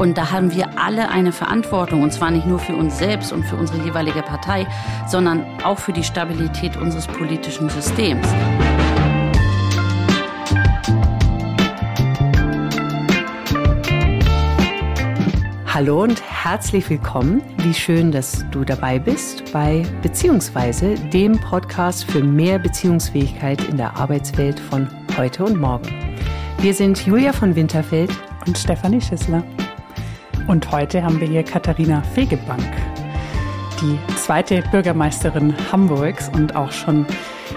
Und da haben wir alle eine Verantwortung, und zwar nicht nur für uns selbst und für unsere jeweilige Partei, sondern auch für die Stabilität unseres politischen Systems. Hallo und herzlich willkommen. Wie schön, dass du dabei bist bei Beziehungsweise, dem Podcast für mehr Beziehungsfähigkeit in der Arbeitswelt von heute und morgen. Wir sind Julia von Winterfeld und Stefanie Schissler. Und heute haben wir hier Katharina Fegebank, die zweite Bürgermeisterin Hamburgs und auch schon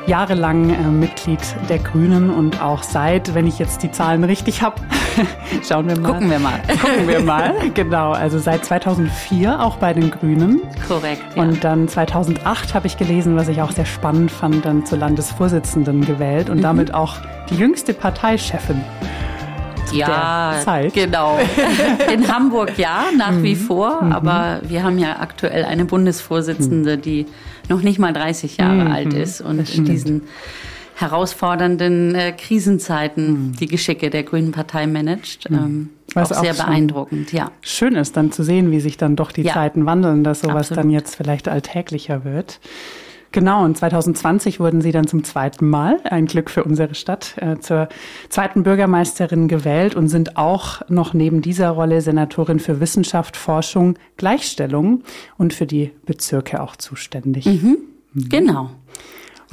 jahrelang äh, Mitglied der Grünen und auch seit, wenn ich jetzt die Zahlen richtig habe, schauen wir mal. Gucken wir mal. Gucken wir mal, genau. Also seit 2004 auch bei den Grünen. Korrekt. Ja. Und dann 2008 habe ich gelesen, was ich auch sehr spannend fand, dann zur Landesvorsitzenden gewählt und mhm. damit auch die jüngste Parteichefin ja, Zeit. Genau. In Hamburg ja, nach mhm. wie vor. Mhm. Aber wir haben ja aktuell eine Bundesvorsitzende, mhm. die noch nicht mal 30 Jahre mhm. alt ist und in diesen herausfordernden äh, Krisenzeiten mhm. die Geschicke der Grünen Partei managt. Mhm. Ähm, Was auch sehr beeindruckend, ja. Schön ist dann zu sehen, wie sich dann doch die ja. Zeiten wandeln, dass sowas Absolut. dann jetzt vielleicht alltäglicher wird. Genau, und 2020 wurden Sie dann zum zweiten Mal, ein Glück für unsere Stadt, äh, zur zweiten Bürgermeisterin gewählt und sind auch noch neben dieser Rolle Senatorin für Wissenschaft, Forschung, Gleichstellung und für die Bezirke auch zuständig. Mhm. Mhm. Genau.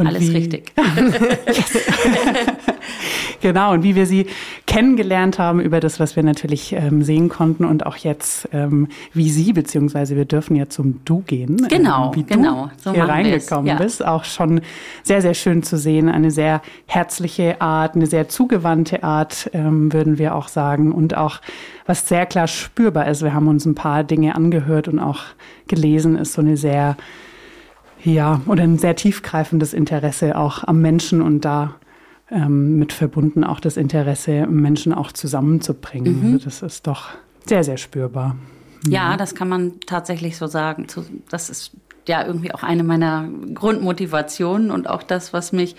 Und Alles wie, richtig. genau, und wie wir sie kennengelernt haben über das, was wir natürlich ähm, sehen konnten und auch jetzt, ähm, wie sie, beziehungsweise wir dürfen ja zum Du gehen. Genau, ähm, wie genau. Du so hier reingekommen ja. bist. Auch schon sehr, sehr schön zu sehen. Eine sehr herzliche Art, eine sehr zugewandte Art, ähm, würden wir auch sagen. Und auch was sehr klar spürbar ist. Wir haben uns ein paar Dinge angehört und auch gelesen, ist so eine sehr ja, oder ein sehr tiefgreifendes Interesse auch am Menschen und da ähm, mit verbunden auch das Interesse, Menschen auch zusammenzubringen. Mhm. Also das ist doch sehr, sehr spürbar. Ja, das kann man tatsächlich so sagen. Das ist ja irgendwie auch eine meiner Grundmotivationen und auch das, was mich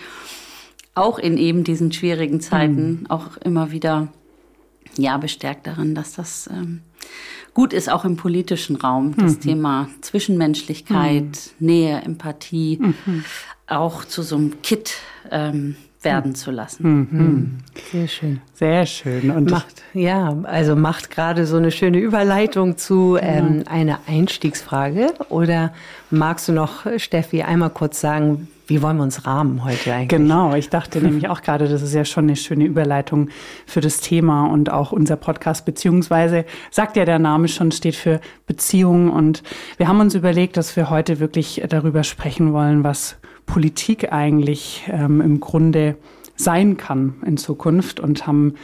auch in eben diesen schwierigen Zeiten mhm. auch immer wieder ja bestärkt darin, dass das ähm, gut ist, auch im politischen Raum, das mhm. Thema Zwischenmenschlichkeit, mhm. Nähe, Empathie, mhm. auch zu so einem Kit ähm, werden zu lassen. Mhm. Sehr schön. Sehr schön. Und macht, ja, also macht gerade so eine schöne Überleitung zu ähm, einer Einstiegsfrage. Oder magst du noch, Steffi, einmal kurz sagen, wie wollen wir uns rahmen heute eigentlich? Genau, ich dachte nämlich auch gerade, das ist ja schon eine schöne Überleitung für das Thema und auch unser Podcast, beziehungsweise sagt ja der Name schon, steht für Beziehungen. Und wir haben uns überlegt, dass wir heute wirklich darüber sprechen wollen, was Politik eigentlich ähm, im Grunde sein kann in Zukunft und haben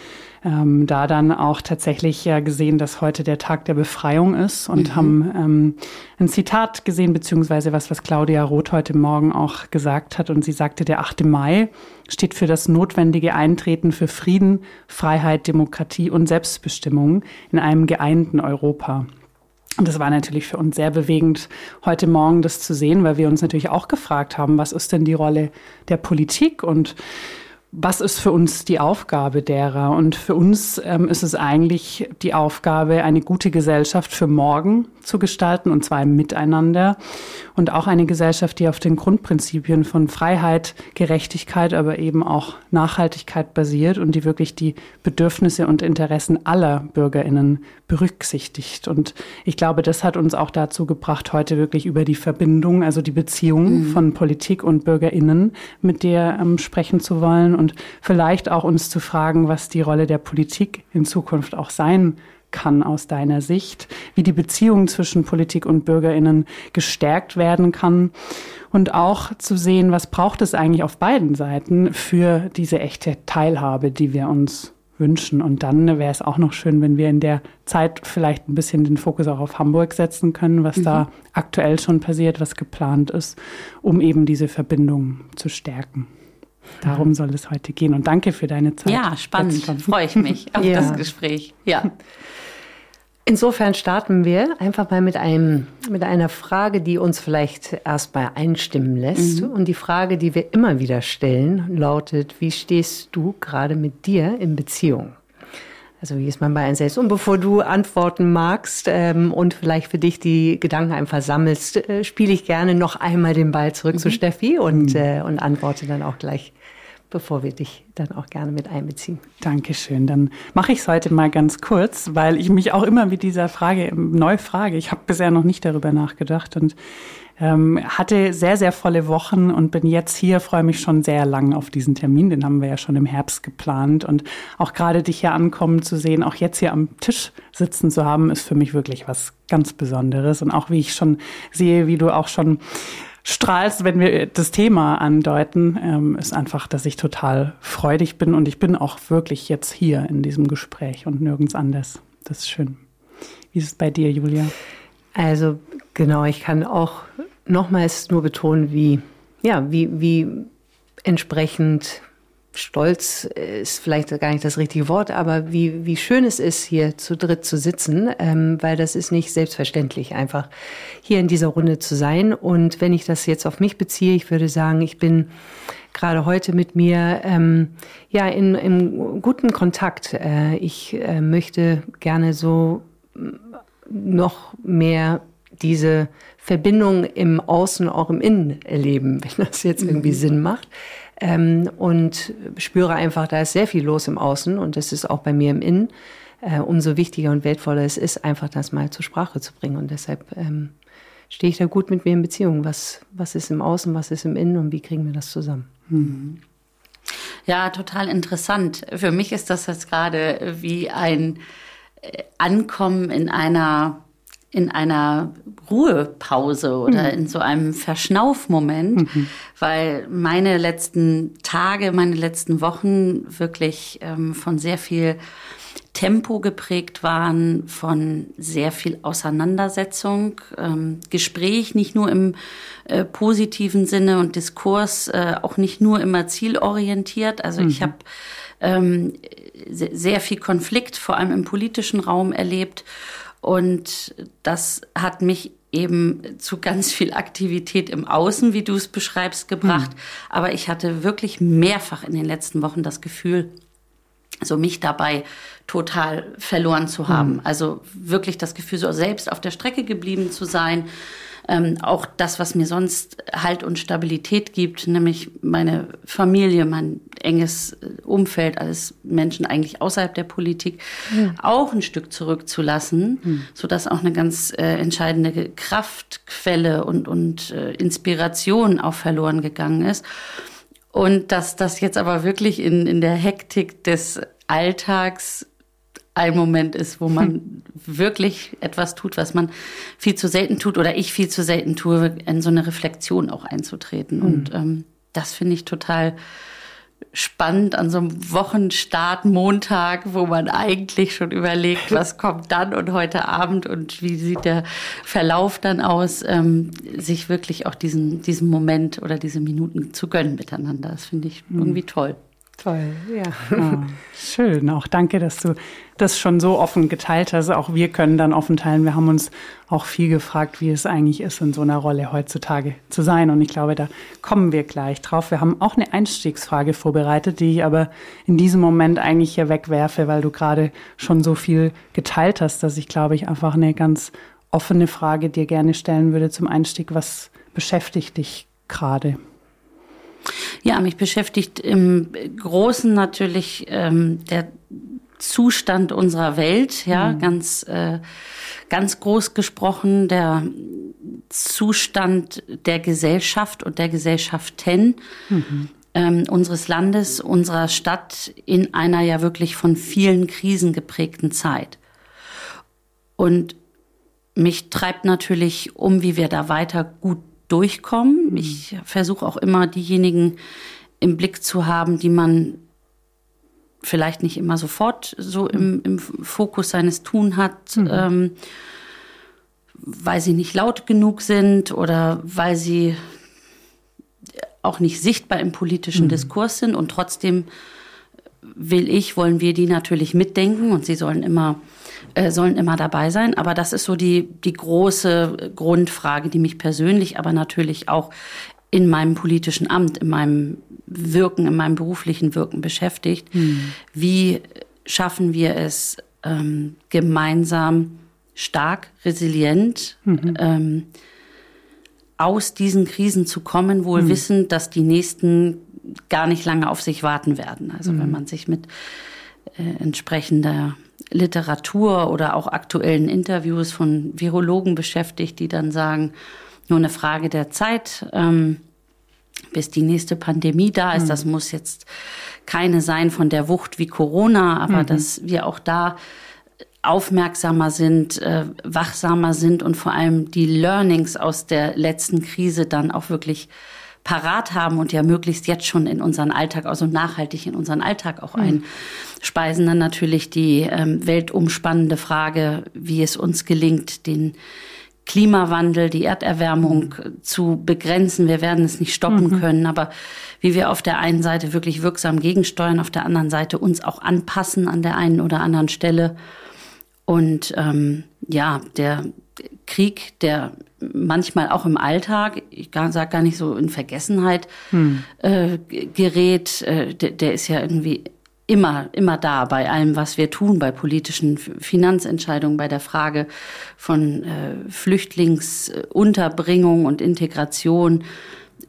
ähm, da dann auch tatsächlich ja gesehen, dass heute der Tag der Befreiung ist und mhm. haben ähm, ein Zitat gesehen, beziehungsweise was, was Claudia Roth heute Morgen auch gesagt hat. Und sie sagte, der 8. Mai steht für das notwendige Eintreten für Frieden, Freiheit, Demokratie und Selbstbestimmung in einem geeinten Europa. Und das war natürlich für uns sehr bewegend, heute Morgen das zu sehen, weil wir uns natürlich auch gefragt haben, was ist denn die Rolle der Politik? Und was ist für uns die Aufgabe derer? Und für uns ähm, ist es eigentlich die Aufgabe, eine gute Gesellschaft für morgen zu gestalten, und zwar im Miteinander. Und auch eine Gesellschaft, die auf den Grundprinzipien von Freiheit, Gerechtigkeit, aber eben auch Nachhaltigkeit basiert und die wirklich die Bedürfnisse und Interessen aller Bürgerinnen berücksichtigt. Und ich glaube, das hat uns auch dazu gebracht, heute wirklich über die Verbindung, also die Beziehung mhm. von Politik und Bürgerinnen mit dir ähm, sprechen zu wollen und vielleicht auch uns zu fragen, was die Rolle der Politik in Zukunft auch sein kann aus deiner Sicht, wie die Beziehung zwischen Politik und Bürgerinnen gestärkt werden kann und auch zu sehen, was braucht es eigentlich auf beiden Seiten für diese echte Teilhabe, die wir uns wünschen. Und dann wäre es auch noch schön, wenn wir in der Zeit vielleicht ein bisschen den Fokus auch auf Hamburg setzen können, was mhm. da aktuell schon passiert, was geplant ist, um eben diese Verbindung zu stärken. Darum soll es heute gehen. Und danke für deine Zeit. Ja, spannend. Freue ich mich auf ja. das Gespräch. Ja. Insofern starten wir einfach mal mit einem, mit einer Frage, die uns vielleicht erstmal einstimmen lässt. Mhm. Und die Frage, die wir immer wieder stellen, lautet, wie stehst du gerade mit dir in Beziehung? Also wie ist man bei einem selbst? Und bevor du antworten magst ähm, und vielleicht für dich die Gedanken einfach sammelst, äh, spiele ich gerne noch einmal den Ball zurück mhm. zu Steffi und, mhm. äh, und antworte dann auch gleich bevor wir dich dann auch gerne mit einbeziehen. Dankeschön. Dann mache ich es heute mal ganz kurz, weil ich mich auch immer mit dieser Frage neu frage. Ich habe bisher noch nicht darüber nachgedacht und ähm, hatte sehr, sehr volle Wochen und bin jetzt hier, freue mich schon sehr lang auf diesen Termin. Den haben wir ja schon im Herbst geplant. Und auch gerade dich hier ankommen zu sehen, auch jetzt hier am Tisch sitzen zu haben, ist für mich wirklich was ganz Besonderes. Und auch wie ich schon sehe, wie du auch schon strahlst, wenn wir das Thema andeuten, ähm, ist einfach, dass ich total freudig bin und ich bin auch wirklich jetzt hier in diesem Gespräch und nirgends anders. Das ist schön. Wie ist es bei dir, Julia? Also genau, ich kann auch nochmals nur betonen, wie ja, wie wie entsprechend Stolz ist vielleicht gar nicht das richtige Wort, aber wie, wie schön es ist, hier zu dritt zu sitzen, ähm, weil das ist nicht selbstverständlich, einfach hier in dieser Runde zu sein. Und wenn ich das jetzt auf mich beziehe, ich würde sagen, ich bin gerade heute mit mir ähm, ja in, im guten Kontakt. Äh, ich äh, möchte gerne so noch mehr diese Verbindung im Außen, auch im Innen erleben, wenn das jetzt irgendwie mhm. Sinn macht ähm, und spüre einfach, da ist sehr viel los im Außen und das ist auch bei mir im Innen. Äh, umso wichtiger und wertvoller es ist, einfach das mal zur Sprache zu bringen. Und deshalb ähm, stehe ich da gut mit mir in Beziehung. Was, was ist im Außen, was ist im Innen und wie kriegen wir das zusammen? Mhm. Ja, total interessant. Für mich ist das jetzt gerade wie ein äh, Ankommen in einer in einer Ruhepause oder mhm. in so einem Verschnaufmoment, mhm. weil meine letzten Tage, meine letzten Wochen wirklich ähm, von sehr viel Tempo geprägt waren, von sehr viel Auseinandersetzung, ähm, Gespräch, nicht nur im äh, positiven Sinne und Diskurs, äh, auch nicht nur immer zielorientiert. Also mhm. ich habe ähm, sehr viel Konflikt, vor allem im politischen Raum erlebt und das hat mich eben zu ganz viel Aktivität im Außen, wie du es beschreibst, gebracht. Mhm. Aber ich hatte wirklich mehrfach in den letzten Wochen das Gefühl, so mich dabei total verloren zu haben. Mhm. Also wirklich das Gefühl, so selbst auf der Strecke geblieben zu sein, ähm, auch das, was mir sonst Halt und Stabilität gibt, nämlich meine Familie, mein enges äh, Umfeld, alles Menschen eigentlich außerhalb der Politik, ja. auch ein Stück zurückzulassen, mhm. sodass auch eine ganz äh, entscheidende Kraftquelle und, und äh, Inspiration auch verloren gegangen ist. Und dass das jetzt aber wirklich in, in der Hektik des Alltags ein Moment ist, wo man. wirklich etwas tut, was man viel zu selten tut oder ich viel zu selten tue, in so eine Reflexion auch einzutreten. Hm. Und ähm, das finde ich total spannend an so einem Wochenstart Montag, wo man eigentlich schon überlegt, was kommt dann und heute Abend und wie sieht der Verlauf dann aus, ähm, sich wirklich auch diesen, diesen Moment oder diese Minuten zu gönnen miteinander. Das finde ich hm. irgendwie toll. Toll, ja. Oh, schön. Auch danke, dass du das schon so offen geteilt hast. Auch wir können dann offen teilen. Wir haben uns auch viel gefragt, wie es eigentlich ist, in so einer Rolle heutzutage zu sein. Und ich glaube, da kommen wir gleich drauf. Wir haben auch eine Einstiegsfrage vorbereitet, die ich aber in diesem Moment eigentlich hier wegwerfe, weil du gerade schon so viel geteilt hast, dass ich glaube ich einfach eine ganz offene Frage dir gerne stellen würde zum Einstieg. Was beschäftigt dich gerade? Ja, mich beschäftigt im Großen natürlich ähm, der Zustand unserer Welt, ja, mhm. ganz, äh, ganz groß gesprochen, der Zustand der Gesellschaft und der Gesellschaften mhm. ähm, unseres Landes, unserer Stadt in einer ja wirklich von vielen Krisen geprägten Zeit. Und mich treibt natürlich um, wie wir da weiter gut durchkommen. Mhm. Ich versuche auch immer diejenigen im Blick zu haben, die man vielleicht nicht immer sofort so im, mhm. im Fokus seines Tun hat, mhm. ähm, weil sie nicht laut genug sind oder weil sie auch nicht sichtbar im politischen mhm. Diskurs sind und trotzdem will ich, wollen wir die natürlich mitdenken und sie sollen immer äh, sollen immer dabei sein. Aber das ist so die, die große Grundfrage, die mich persönlich, aber natürlich auch in meinem politischen Amt, in meinem Wirken, in meinem beruflichen Wirken beschäftigt. Mhm. Wie schaffen wir es ähm, gemeinsam stark, resilient mhm. ähm, aus diesen Krisen zu kommen, wohl mhm. wissend, dass die nächsten gar nicht lange auf sich warten werden. Also mhm. wenn man sich mit äh, entsprechender Literatur oder auch aktuellen Interviews von Virologen beschäftigt, die dann sagen, nur eine Frage der Zeit, ähm, bis die nächste Pandemie da ist. Mhm. Das muss jetzt keine sein von der Wucht wie Corona, aber mhm. dass wir auch da aufmerksamer sind, äh, wachsamer sind und vor allem die Learnings aus der letzten Krise dann auch wirklich parat haben und ja möglichst jetzt schon in unseren Alltag, also nachhaltig in unseren Alltag auch mhm. einspeisen. Dann natürlich die ähm, weltumspannende Frage, wie es uns gelingt, den Klimawandel, die Erderwärmung mhm. zu begrenzen. Wir werden es nicht stoppen mhm. können, aber wie wir auf der einen Seite wirklich wirksam gegensteuern, auf der anderen Seite uns auch anpassen an der einen oder anderen Stelle. Und ähm, ja, der Krieg, der manchmal auch im Alltag, ich sage gar nicht so in Vergessenheit hm. äh, gerät, äh, der, der ist ja irgendwie immer, immer da bei allem, was wir tun, bei politischen Finanzentscheidungen, bei der Frage von äh, Flüchtlingsunterbringung und Integration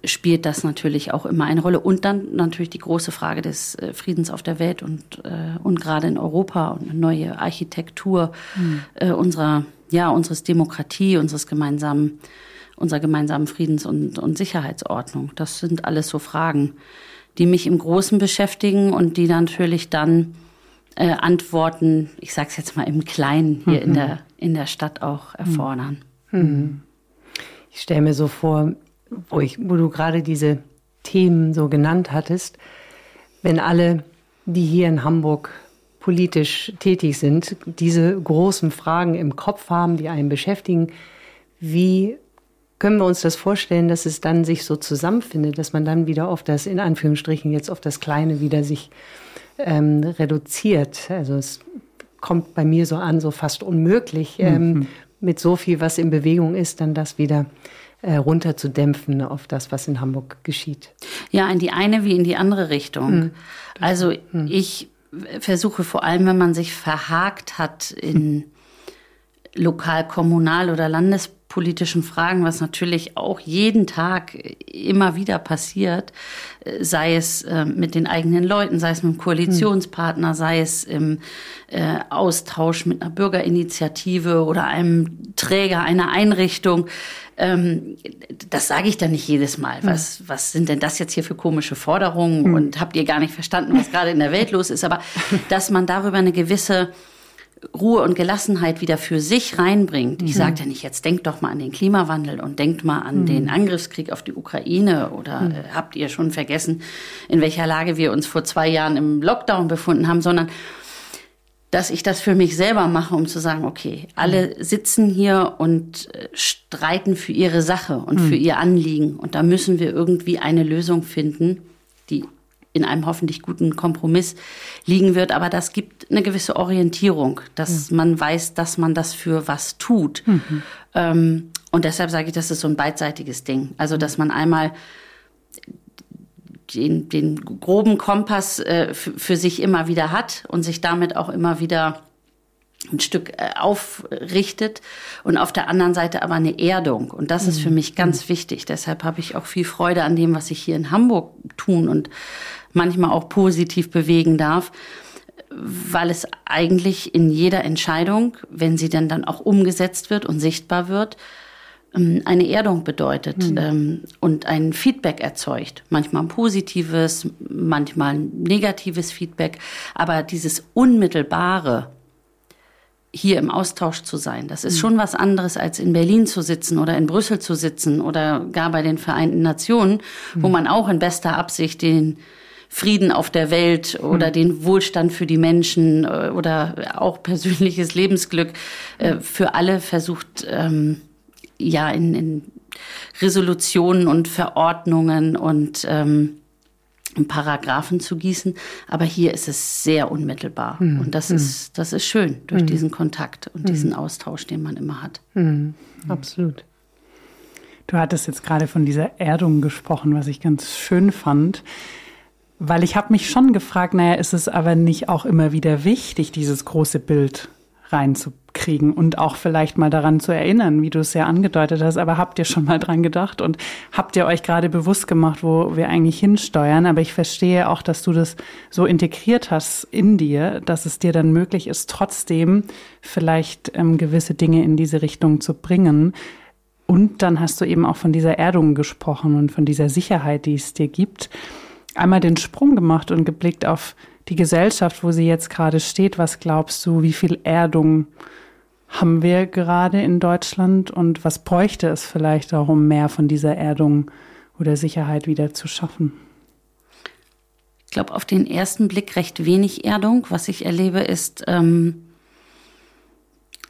spielt das natürlich auch immer eine Rolle. Und dann natürlich die große Frage des äh, Friedens auf der Welt und, äh, und gerade in Europa und eine neue Architektur mhm. äh, unserer, ja, unseres Demokratie, unseres gemeinsamen, unserer gemeinsamen Friedens- und, und Sicherheitsordnung. Das sind alles so Fragen, die mich im Großen beschäftigen und die natürlich dann äh, Antworten, ich sage es jetzt mal im Kleinen, hier mhm. in, der, in der Stadt auch erfordern. Mhm. Ich stelle mir so vor, wo, ich, wo du gerade diese Themen so genannt hattest, wenn alle, die hier in Hamburg politisch tätig sind, diese großen Fragen im Kopf haben, die einen beschäftigen, wie können wir uns das vorstellen, dass es dann sich so zusammenfindet, dass man dann wieder auf das, in Anführungsstrichen, jetzt auf das Kleine wieder sich ähm, reduziert? Also es kommt bei mir so an, so fast unmöglich, ähm, mhm. mit so viel, was in Bewegung ist, dann das wieder äh, runterzudämpfen auf das, was in Hamburg geschieht. Ja, in die eine wie in die andere Richtung. Mhm. Also mhm. ich versuche vor allem, wenn man sich verhakt hat in lokal, kommunal oder Landespolitik, politischen Fragen, was natürlich auch jeden Tag immer wieder passiert, äh, sei es äh, mit den eigenen Leuten, sei es mit dem Koalitionspartner, sei es im äh, Austausch mit einer Bürgerinitiative oder einem Träger einer Einrichtung. Ähm, das sage ich dann nicht jedes Mal. Was, was sind denn das jetzt hier für komische Forderungen? Hm. Und habt ihr gar nicht verstanden, was gerade in der Welt los ist? Aber dass man darüber eine gewisse Ruhe und Gelassenheit wieder für sich reinbringt. Ich mhm. sage ja nicht, jetzt denkt doch mal an den Klimawandel und denkt mal an mhm. den Angriffskrieg auf die Ukraine oder mhm. äh, habt ihr schon vergessen, in welcher Lage wir uns vor zwei Jahren im Lockdown befunden haben, sondern dass ich das für mich selber mache, um zu sagen, okay, alle mhm. sitzen hier und äh, streiten für ihre Sache und für mhm. ihr Anliegen. Und da müssen wir irgendwie eine Lösung finden, die in einem hoffentlich guten Kompromiss liegen wird. Aber das gibt eine gewisse Orientierung, dass mhm. man weiß, dass man das für was tut. Mhm. Ähm, und deshalb sage ich, das ist so ein beidseitiges Ding. Also, dass man einmal den, den groben Kompass äh, für sich immer wieder hat und sich damit auch immer wieder ein Stück äh, aufrichtet und auf der anderen Seite aber eine Erdung. Und das ist für mhm. mich ganz mhm. wichtig. Deshalb habe ich auch viel Freude an dem, was ich hier in Hamburg tun und manchmal auch positiv bewegen darf, weil es eigentlich in jeder Entscheidung, wenn sie denn dann auch umgesetzt wird und sichtbar wird, ähm, eine Erdung bedeutet mhm. und ein Feedback erzeugt. Manchmal ein positives, manchmal ein negatives Feedback. Aber dieses unmittelbare, hier im Austausch zu sein. Das ist hm. schon was anderes, als in Berlin zu sitzen oder in Brüssel zu sitzen oder gar bei den Vereinten Nationen, wo hm. man auch in bester Absicht den Frieden auf der Welt oder hm. den Wohlstand für die Menschen äh, oder auch persönliches Lebensglück äh, für alle versucht, ähm, ja, in, in Resolutionen und Verordnungen und ähm, Paragraphen zu gießen. Aber hier ist es sehr unmittelbar. Mhm. Und das, mhm. ist, das ist schön durch mhm. diesen Kontakt und diesen Austausch, den man immer hat. Absolut. Du hattest jetzt gerade von dieser Erdung gesprochen, was ich ganz schön fand Weil ich habe mich schon gefragt, naja, ist es aber nicht auch immer wieder wichtig, dieses große Bild reinzukriegen und auch vielleicht mal daran zu erinnern, wie du es ja angedeutet hast. Aber habt ihr schon mal dran gedacht und habt ihr euch gerade bewusst gemacht, wo wir eigentlich hinsteuern? Aber ich verstehe auch, dass du das so integriert hast in dir, dass es dir dann möglich ist, trotzdem vielleicht ähm, gewisse Dinge in diese Richtung zu bringen. Und dann hast du eben auch von dieser Erdung gesprochen und von dieser Sicherheit, die es dir gibt. Einmal den Sprung gemacht und geblickt auf die Gesellschaft, wo sie jetzt gerade steht. Was glaubst du, wie viel Erdung haben wir gerade in Deutschland und was bräuchte es vielleicht auch, um mehr von dieser Erdung oder Sicherheit wieder zu schaffen? Ich glaube, auf den ersten Blick recht wenig Erdung. Was ich erlebe, ist ähm,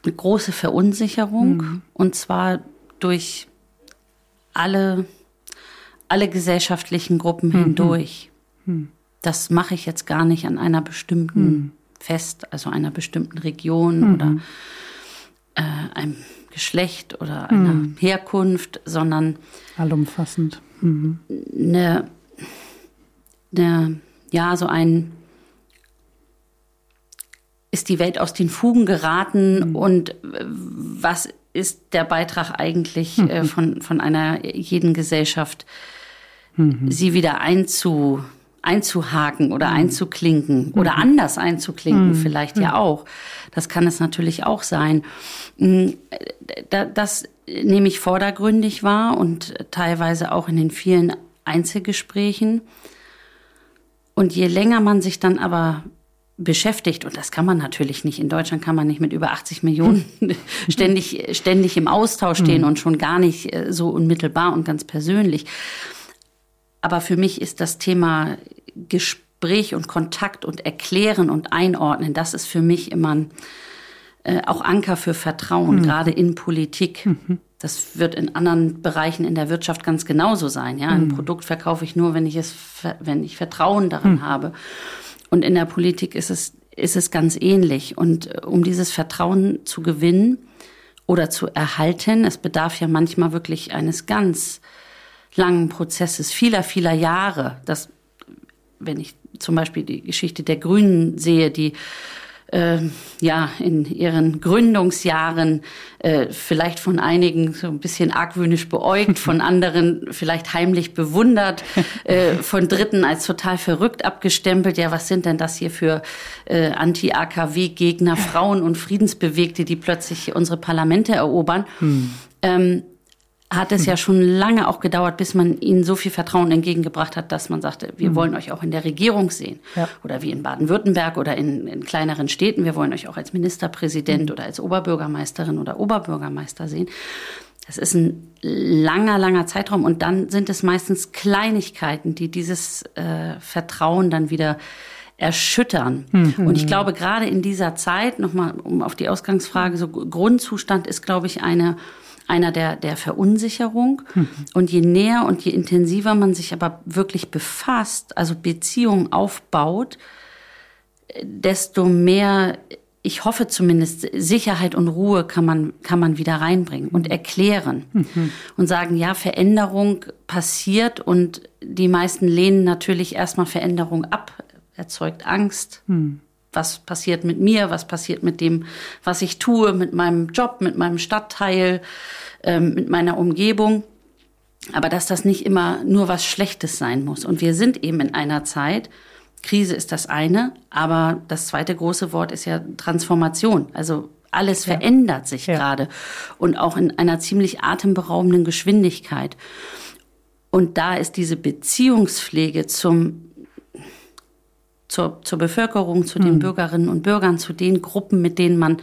eine große Verunsicherung mhm. und zwar durch alle, alle gesellschaftlichen Gruppen mhm. hindurch. Mhm das mache ich jetzt gar nicht an einer bestimmten hm. Fest, also einer bestimmten Region mhm. oder äh, einem Geschlecht oder einer mhm. Herkunft, sondern allumfassend. Mhm. Eine, eine, ja, so ein ist die Welt aus den Fugen geraten mhm. und was ist der Beitrag eigentlich äh, von, von einer jeden Gesellschaft, mhm. sie wieder einzu einzuhaken oder mhm. einzuklinken mhm. oder anders einzuklinken, mhm. vielleicht ja mhm. auch. Das kann es natürlich auch sein. Das nehme ich vordergründig wahr und teilweise auch in den vielen Einzelgesprächen. Und je länger man sich dann aber beschäftigt, und das kann man natürlich nicht, in Deutschland kann man nicht mit über 80 Millionen ständig, ständig im Austausch stehen mhm. und schon gar nicht äh, so unmittelbar und ganz persönlich. Aber für mich ist das Thema Gespräch und Kontakt und Erklären und Einordnen, das ist für mich immer ein, äh, auch Anker für Vertrauen, mhm. gerade in Politik. Mhm. Das wird in anderen Bereichen in der Wirtschaft ganz genauso sein. Ja, ein mhm. Produkt verkaufe ich nur, wenn ich es, wenn ich Vertrauen darin mhm. habe. Und in der Politik ist es, ist es ganz ähnlich. Und äh, um dieses Vertrauen zu gewinnen oder zu erhalten, es bedarf ja manchmal wirklich eines ganz langen Prozesses, vieler, vieler Jahre. Das, wenn ich zum Beispiel die Geschichte der Grünen sehe, die äh, ja in ihren Gründungsjahren äh, vielleicht von einigen so ein bisschen argwöhnisch beäugt, von anderen vielleicht heimlich bewundert, äh, von Dritten als total verrückt abgestempelt. Ja, was sind denn das hier für äh, Anti-AKW-Gegner, Frauen und Friedensbewegte, die plötzlich unsere Parlamente erobern? Hm. Ähm, hat es ja schon lange auch gedauert, bis man ihnen so viel Vertrauen entgegengebracht hat, dass man sagte, wir mhm. wollen euch auch in der Regierung sehen. Ja. Oder wie in Baden-Württemberg oder in, in, kleineren Städten, wir wollen euch auch als Ministerpräsident mhm. oder als Oberbürgermeisterin oder Oberbürgermeister sehen. Das ist ein langer, langer Zeitraum und dann sind es meistens Kleinigkeiten, die dieses äh, Vertrauen dann wieder erschüttern. Mhm. Und ich glaube, gerade in dieser Zeit, nochmal um auf die Ausgangsfrage, so Grundzustand ist, glaube ich, eine einer der, der Verunsicherung. Mhm. Und je näher und je intensiver man sich aber wirklich befasst, also Beziehungen aufbaut, desto mehr, ich hoffe zumindest, Sicherheit und Ruhe kann man, kann man wieder reinbringen und erklären mhm. und sagen, ja, Veränderung passiert und die meisten lehnen natürlich erstmal Veränderung ab, erzeugt Angst. Mhm was passiert mit mir, was passiert mit dem, was ich tue, mit meinem Job, mit meinem Stadtteil, ähm, mit meiner Umgebung. Aber dass das nicht immer nur was Schlechtes sein muss. Und wir sind eben in einer Zeit, Krise ist das eine, aber das zweite große Wort ist ja Transformation. Also alles ja. verändert sich ja. gerade und auch in einer ziemlich atemberaubenden Geschwindigkeit. Und da ist diese Beziehungspflege zum zur, zur Bevölkerung, zu den mhm. Bürgerinnen und Bürgern, zu den Gruppen, mit denen man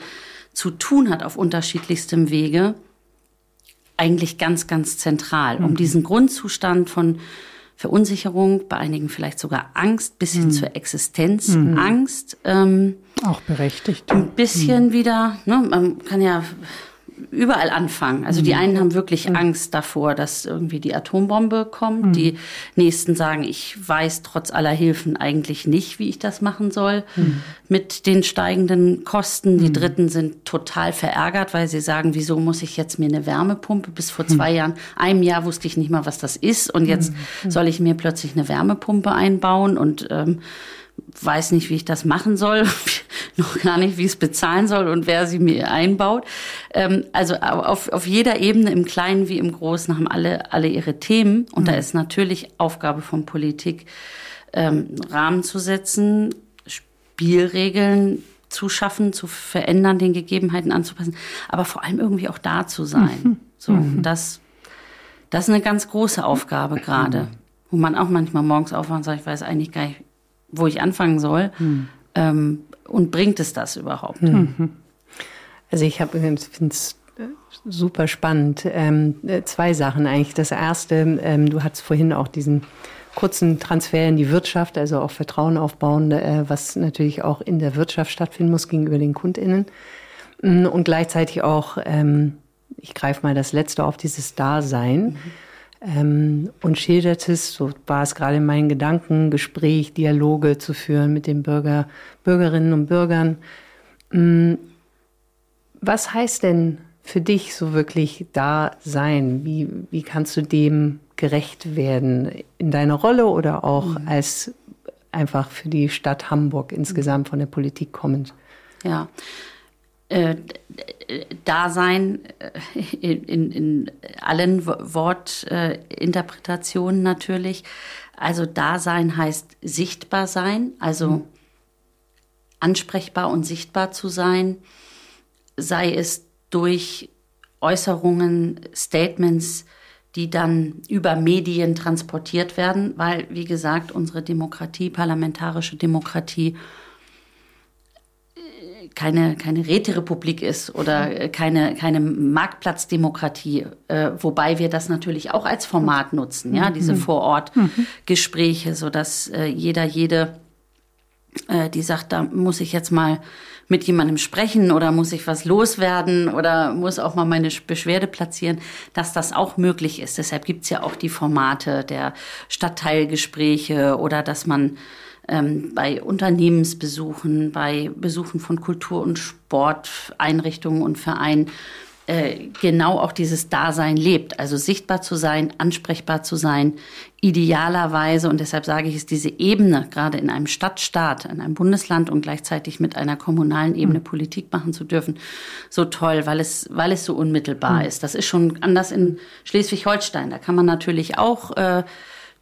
zu tun hat auf unterschiedlichstem Wege, eigentlich ganz, ganz zentral, um mhm. diesen Grundzustand von Verunsicherung, bei einigen vielleicht sogar Angst, bis hin mhm. zur Existenzangst. Mhm. Ähm, Auch berechtigt. Ein bisschen mhm. wieder, ne, man kann ja überall anfangen. Also die einen haben wirklich Angst davor, dass irgendwie die Atombombe kommt. Die nächsten sagen, ich weiß trotz aller Hilfen eigentlich nicht, wie ich das machen soll mit den steigenden Kosten. Die dritten sind total verärgert, weil sie sagen, wieso muss ich jetzt mir eine Wärmepumpe? Bis vor zwei Jahren, einem Jahr wusste ich nicht mal, was das ist. Und jetzt soll ich mir plötzlich eine Wärmepumpe einbauen und ähm, weiß nicht, wie ich das machen soll, noch gar nicht, wie ich es bezahlen soll und wer sie mir einbaut. Ähm, also auf, auf jeder Ebene, im Kleinen wie im Großen, haben alle, alle ihre Themen. Und mhm. da ist natürlich Aufgabe von Politik, ähm, Rahmen zu setzen, Spielregeln zu schaffen, zu verändern, den Gegebenheiten anzupassen, aber vor allem irgendwie auch da zu sein. Mhm. So, mhm. das, das ist eine ganz große Aufgabe gerade, wo man auch manchmal morgens aufwacht und sagt, ich weiß eigentlich gar nicht, wo ich anfangen soll. Mhm. Ähm, und bringt es das überhaupt? Mhm. Also ich finde es äh, super spannend. Ähm, äh, zwei Sachen eigentlich. Das erste, ähm, du hattest vorhin auch diesen kurzen Transfer in die Wirtschaft, also auch Vertrauen aufbauen, äh, was natürlich auch in der Wirtschaft stattfinden muss gegenüber den KundInnen. Mm, und gleichzeitig auch, ähm, ich greife mal das letzte auf, dieses Dasein. Mhm. Ähm, und schildert es, so war es gerade in meinen Gedanken, Gespräch, Dialoge zu führen mit den Bürger, Bürgerinnen und Bürgern. Ähm, was heißt denn für dich so wirklich da sein? Wie, wie kannst du dem gerecht werden? In deiner Rolle oder auch mhm. als einfach für die Stadt Hamburg insgesamt von der Politik kommend? Ja. Äh, Dasein äh, in, in, in allen Wortinterpretationen äh, natürlich. Also Dasein heißt sichtbar sein, also mhm. ansprechbar und sichtbar zu sein, sei es durch Äußerungen, Statements, die dann über Medien transportiert werden, weil, wie gesagt, unsere Demokratie, parlamentarische Demokratie, keine, keine Räterepublik ist oder äh, keine, keine Marktplatzdemokratie, äh, wobei wir das natürlich auch als Format nutzen, ja, diese mhm. Vorortgespräche, sodass äh, jeder, jede, äh, die sagt, da muss ich jetzt mal mit jemandem sprechen oder muss ich was loswerden oder muss auch mal meine Beschwerde platzieren, dass das auch möglich ist. Deshalb gibt's ja auch die Formate der Stadtteilgespräche oder dass man ähm, bei Unternehmensbesuchen, bei Besuchen von Kultur- und Sporteinrichtungen und Vereinen äh, genau auch dieses Dasein lebt. Also sichtbar zu sein, ansprechbar zu sein, idealerweise, und deshalb sage ich es, diese Ebene, gerade in einem Stadtstaat, in einem Bundesland und gleichzeitig mit einer kommunalen Ebene mhm. Politik machen zu dürfen, so toll, weil es, weil es so unmittelbar mhm. ist. Das ist schon anders in Schleswig-Holstein. Da kann man natürlich auch äh,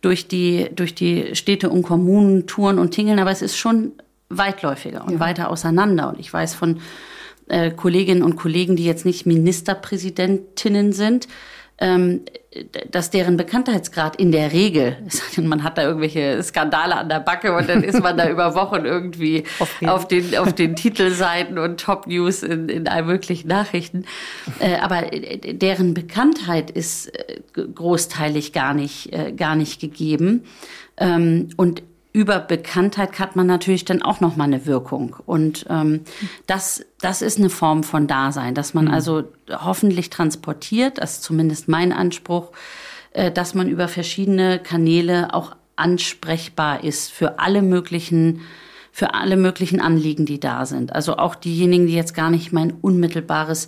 durch die, durch die Städte und Kommunen touren und tingeln, aber es ist schon weitläufiger und ja. weiter auseinander. Und ich weiß von äh, Kolleginnen und Kollegen, die jetzt nicht Ministerpräsidentinnen sind, dass deren Bekanntheitsgrad in der Regel, man hat da irgendwelche Skandale an der Backe und dann ist man da über Wochen irgendwie auf den, auf den Titelseiten und Top News in, in allen möglichen Nachrichten. Äh, aber äh, deren Bekanntheit ist äh, großteilig gar nicht, gar nicht gegeben. Ähm, und über Bekanntheit hat man natürlich dann auch noch mal eine Wirkung und ähm, das das ist eine Form von Dasein, dass man mhm. also hoffentlich transportiert, das ist zumindest mein Anspruch, äh, dass man über verschiedene Kanäle auch ansprechbar ist für alle möglichen für alle möglichen Anliegen, die da sind. Also auch diejenigen, die jetzt gar nicht mein unmittelbares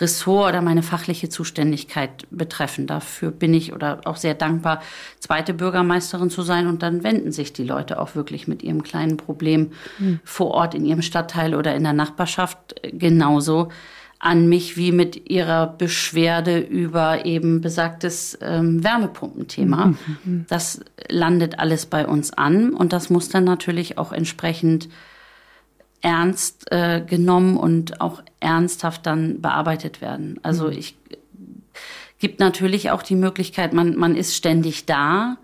Ressort oder meine fachliche Zuständigkeit betreffen. Dafür bin ich oder auch sehr dankbar, zweite Bürgermeisterin zu sein. Und dann wenden sich die Leute auch wirklich mit ihrem kleinen Problem mhm. vor Ort in ihrem Stadtteil oder in der Nachbarschaft genauso an mich wie mit ihrer Beschwerde über eben besagtes ähm, Wärmepumpenthema. Mhm. mhm. Das landet alles bei uns an und das muss dann natürlich auch entsprechend ernst äh, genommen und auch ernsthaft dann bearbeitet werden. Also mhm. ich gibt natürlich auch die Möglichkeit, man, man ist ständig da,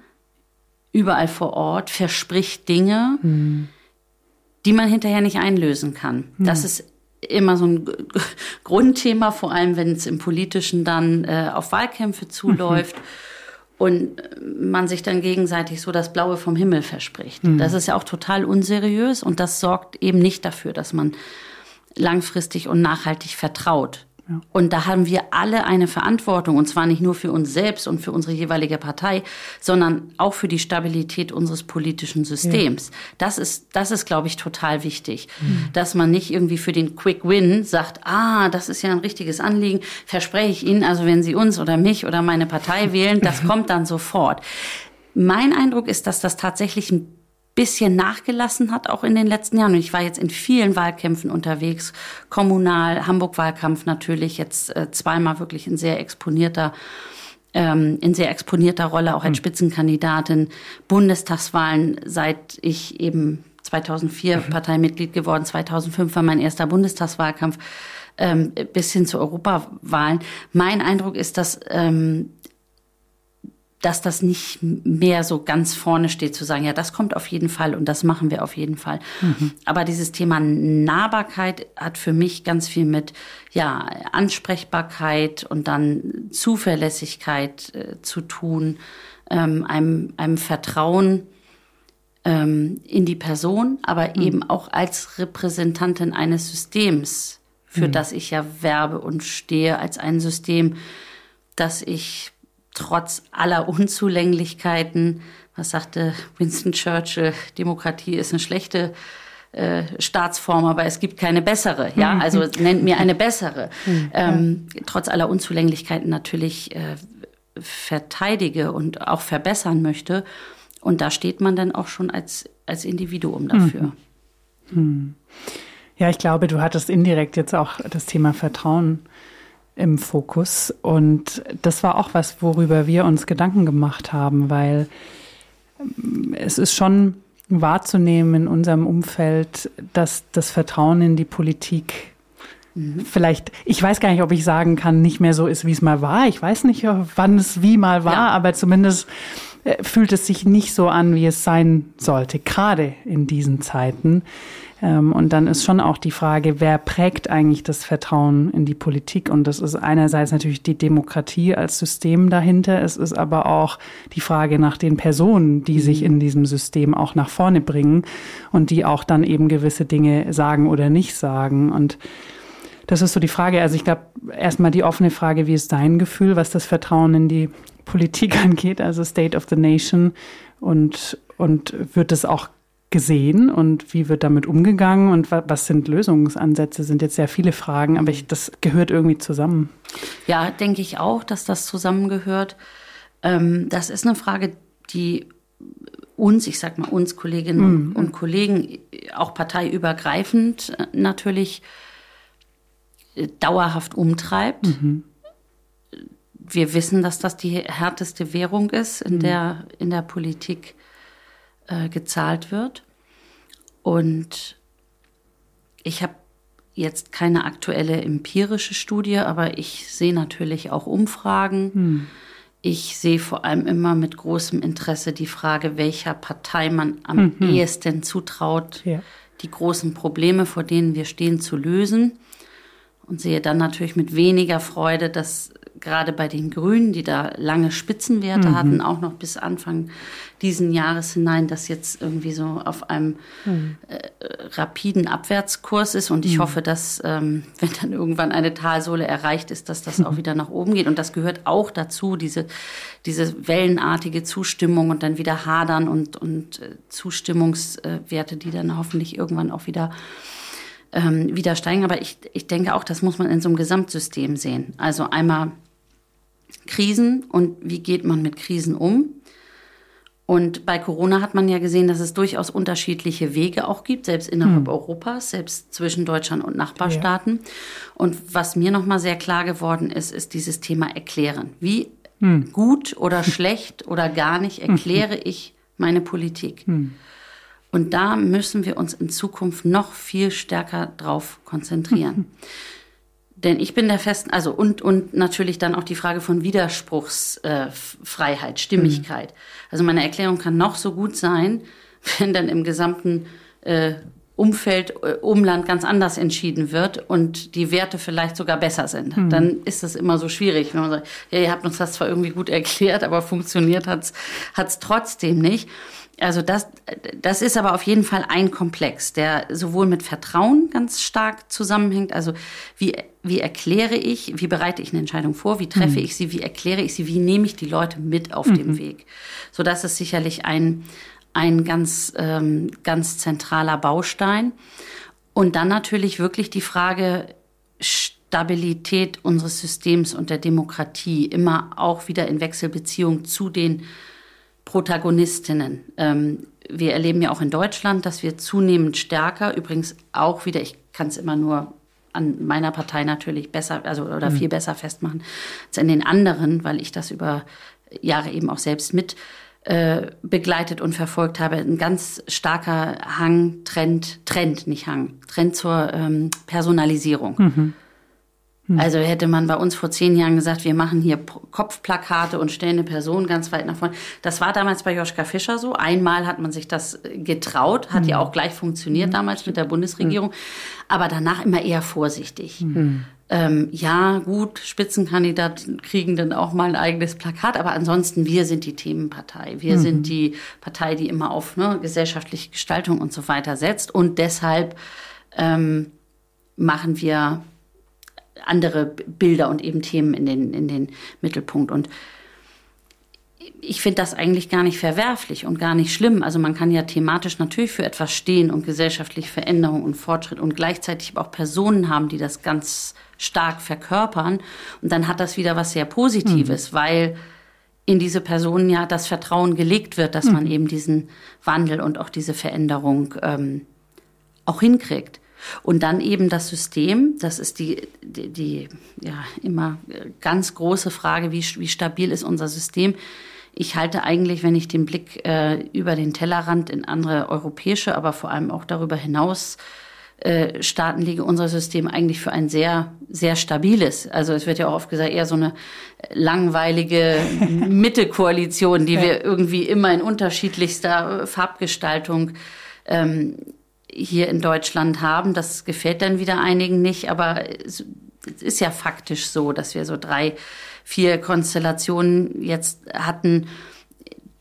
überall vor Ort, verspricht Dinge, mhm. die man hinterher nicht einlösen kann. Mhm. Das ist immer so ein Grundthema, vor allem wenn es im Politischen dann äh, auf Wahlkämpfe zuläuft. Mhm und man sich dann gegenseitig so das Blaue vom Himmel verspricht. Mhm. Das ist ja auch total unseriös und das sorgt eben nicht dafür, dass man langfristig und nachhaltig vertraut. Ja. Und da haben wir alle eine Verantwortung, und zwar nicht nur für uns selbst und für unsere jeweilige Partei, sondern auch für die Stabilität unseres politischen Systems. Ja. Das ist, das ist, glaube ich, total wichtig, mhm. dass man nicht irgendwie für den Quick Win sagt, ah, das ist ja ein richtiges Anliegen, verspreche ich Ihnen, also wenn Sie uns oder mich oder meine Partei wählen, das kommt dann sofort. Mein Eindruck ist, dass das tatsächlich ein bisschen nachgelassen hat, auch in den letzten Jahren. Und ich war jetzt in vielen Wahlkämpfen unterwegs, kommunal, Hamburg-Wahlkampf natürlich, jetzt äh, zweimal wirklich in sehr exponierter ähm, in sehr exponierter Rolle, auch als hm. Spitzenkandidatin, Bundestagswahlen, seit ich eben 2004 mhm. Parteimitglied geworden, 2005 war mein erster Bundestagswahlkampf, ähm, bis hin zu Europawahlen. Mein Eindruck ist, dass ähm, dass das nicht mehr so ganz vorne steht, zu sagen, ja, das kommt auf jeden Fall und das machen wir auf jeden Fall. Mhm. Aber dieses Thema Nahbarkeit hat für mich ganz viel mit, ja, Ansprechbarkeit und dann Zuverlässigkeit äh, zu tun, ähm, einem, einem Vertrauen ähm, in die Person, aber mhm. eben auch als Repräsentantin eines Systems, für mhm. das ich ja werbe und stehe, als ein System, das ich trotz aller Unzulänglichkeiten, was sagte Winston Churchill, Demokratie ist eine schlechte äh, Staatsform, aber es gibt keine bessere. Ja, mhm. also nennt mir eine bessere. Mhm. Ähm, trotz aller Unzulänglichkeiten natürlich äh, verteidige und auch verbessern möchte. Und da steht man dann auch schon als, als Individuum dafür. Mhm. Ja, ich glaube, du hattest indirekt jetzt auch das Thema Vertrauen im Fokus. Und das war auch was, worüber wir uns Gedanken gemacht haben, weil ähm, es ist schon wahrzunehmen in unserem Umfeld, dass das Vertrauen in die Politik mhm. vielleicht, ich weiß gar nicht, ob ich sagen kann, nicht mehr so ist, wie es mal war. Ich weiß nicht, wann es wie mal war, ja. aber zumindest äh, fühlt es sich nicht so an, wie es sein sollte, gerade in diesen Zeiten. Ähm, und dann ist schon auch die Frage, wer prägt eigentlich das Vertrauen in die Politik? Und das ist einerseits natürlich die Demokratie als System dahinter. Es ist aber auch die Frage nach den Personen, die sich in diesem System auch nach vorne bringen und die auch dann eben gewisse Dinge sagen oder nicht sagen. Und das ist so die Frage. Also ich glaube, erstmal die offene Frage, wie ist dein Gefühl, was das Vertrauen in die Politik angeht, also State of the Nation? Und, und wird es auch gesehen und wie wird damit umgegangen und was sind Lösungsansätze? Sind jetzt sehr viele Fragen, aber ich, das gehört irgendwie zusammen. Ja, denke ich auch, dass das zusammengehört. Ähm, das ist eine Frage, die uns, ich sag mal uns Kolleginnen mhm. und Kollegen, auch parteiübergreifend äh, natürlich äh, dauerhaft umtreibt. Mhm. Wir wissen, dass das die härteste Währung ist, in, mhm. der, in der Politik äh, gezahlt wird. Und ich habe jetzt keine aktuelle empirische Studie, aber ich sehe natürlich auch Umfragen. Hm. Ich sehe vor allem immer mit großem Interesse die Frage, welcher Partei man am mhm. ehesten zutraut, ja. die großen Probleme, vor denen wir stehen, zu lösen. Und sehe dann natürlich mit weniger Freude, dass gerade bei den Grünen, die da lange Spitzenwerte mhm. hatten, auch noch bis Anfang diesen Jahres hinein, das jetzt irgendwie so auf einem mhm. äh, rapiden Abwärtskurs ist. Und ich mhm. hoffe, dass, ähm, wenn dann irgendwann eine Talsohle erreicht ist, dass das auch wieder nach oben geht. Und das gehört auch dazu, diese, diese wellenartige Zustimmung und dann wieder hadern und, und äh, Zustimmungswerte, die dann hoffentlich irgendwann auch wieder ähm, wieder steigen. Aber ich, ich denke auch, das muss man in so einem Gesamtsystem sehen. Also einmal Krisen und wie geht man mit Krisen um. Und bei Corona hat man ja gesehen, dass es durchaus unterschiedliche Wege auch gibt, selbst innerhalb hm. Europas, selbst zwischen Deutschland und Nachbarstaaten. Ja. Und was mir nochmal sehr klar geworden ist, ist dieses Thema Erklären. Wie hm. gut oder schlecht oder gar nicht erkläre ich meine Politik? Hm. Und da müssen wir uns in Zukunft noch viel stärker drauf konzentrieren. Denn ich bin der festen, also und, und natürlich dann auch die Frage von Widerspruchsfreiheit, äh, Stimmigkeit. Mhm. Also meine Erklärung kann noch so gut sein, wenn dann im gesamten äh, Umfeld, äh, Umland ganz anders entschieden wird und die Werte vielleicht sogar besser sind. Mhm. Dann ist es immer so schwierig, wenn man sagt, ja, ihr habt uns das zwar irgendwie gut erklärt, aber funktioniert hat's hat's trotzdem nicht. Also das, das ist aber auf jeden Fall ein Komplex, der sowohl mit Vertrauen ganz stark zusammenhängt. Also wie, wie erkläre ich, wie bereite ich eine Entscheidung vor, wie treffe mhm. ich sie, wie erkläre ich sie, wie nehme ich die Leute mit auf mhm. dem Weg. So das ist sicherlich ein, ein ganz, ähm, ganz zentraler Baustein. Und dann natürlich wirklich die Frage Stabilität unseres Systems und der Demokratie, immer auch wieder in Wechselbeziehung zu den Protagonistinnen. Ähm, wir erleben ja auch in Deutschland, dass wir zunehmend stärker, übrigens auch wieder, ich kann es immer nur an meiner Partei natürlich besser, also oder mhm. viel besser festmachen als in den anderen, weil ich das über Jahre eben auch selbst mit äh, begleitet und verfolgt habe, ein ganz starker Hang, Trend, Trend, nicht Hang, Trend zur ähm, Personalisierung. Mhm. Mhm. Also hätte man bei uns vor zehn Jahren gesagt, wir machen hier Kopfplakate und stellen eine Person ganz weit nach vorne. Das war damals bei Joschka Fischer so. Einmal hat man sich das getraut, hat mhm. ja auch gleich funktioniert mhm. damals mit der Bundesregierung, aber danach immer eher vorsichtig. Ähm, ja, gut, Spitzenkandidaten kriegen dann auch mal ein eigenes Plakat, aber ansonsten, wir sind die Themenpartei. Wir mhm. sind die Partei, die immer auf ne, gesellschaftliche Gestaltung und so weiter setzt. Und deshalb ähm, machen wir andere Bilder und eben Themen in den, in den Mittelpunkt. Und ich finde das eigentlich gar nicht verwerflich und gar nicht schlimm. Also man kann ja thematisch natürlich für etwas stehen und gesellschaftliche Veränderung und Fortschritt und gleichzeitig auch Personen haben, die das ganz stark verkörpern. Und dann hat das wieder was sehr Positives, mhm. weil in diese Personen ja das Vertrauen gelegt wird, dass mhm. man eben diesen Wandel und auch diese Veränderung ähm, auch hinkriegt. Und dann eben das System, das ist die, die, die ja immer ganz große Frage, wie, wie stabil ist unser System. Ich halte eigentlich, wenn ich den Blick äh, über den Tellerrand in andere europäische, aber vor allem auch darüber hinaus äh, Staaten liege unser System eigentlich für ein sehr, sehr stabiles. Also es wird ja auch oft gesagt, eher so eine langweilige Mitte-Koalition, die wir irgendwie immer in unterschiedlichster Farbgestaltung ähm, hier in Deutschland haben. Das gefällt dann wieder einigen nicht, aber es ist ja faktisch so, dass wir so drei, vier Konstellationen jetzt hatten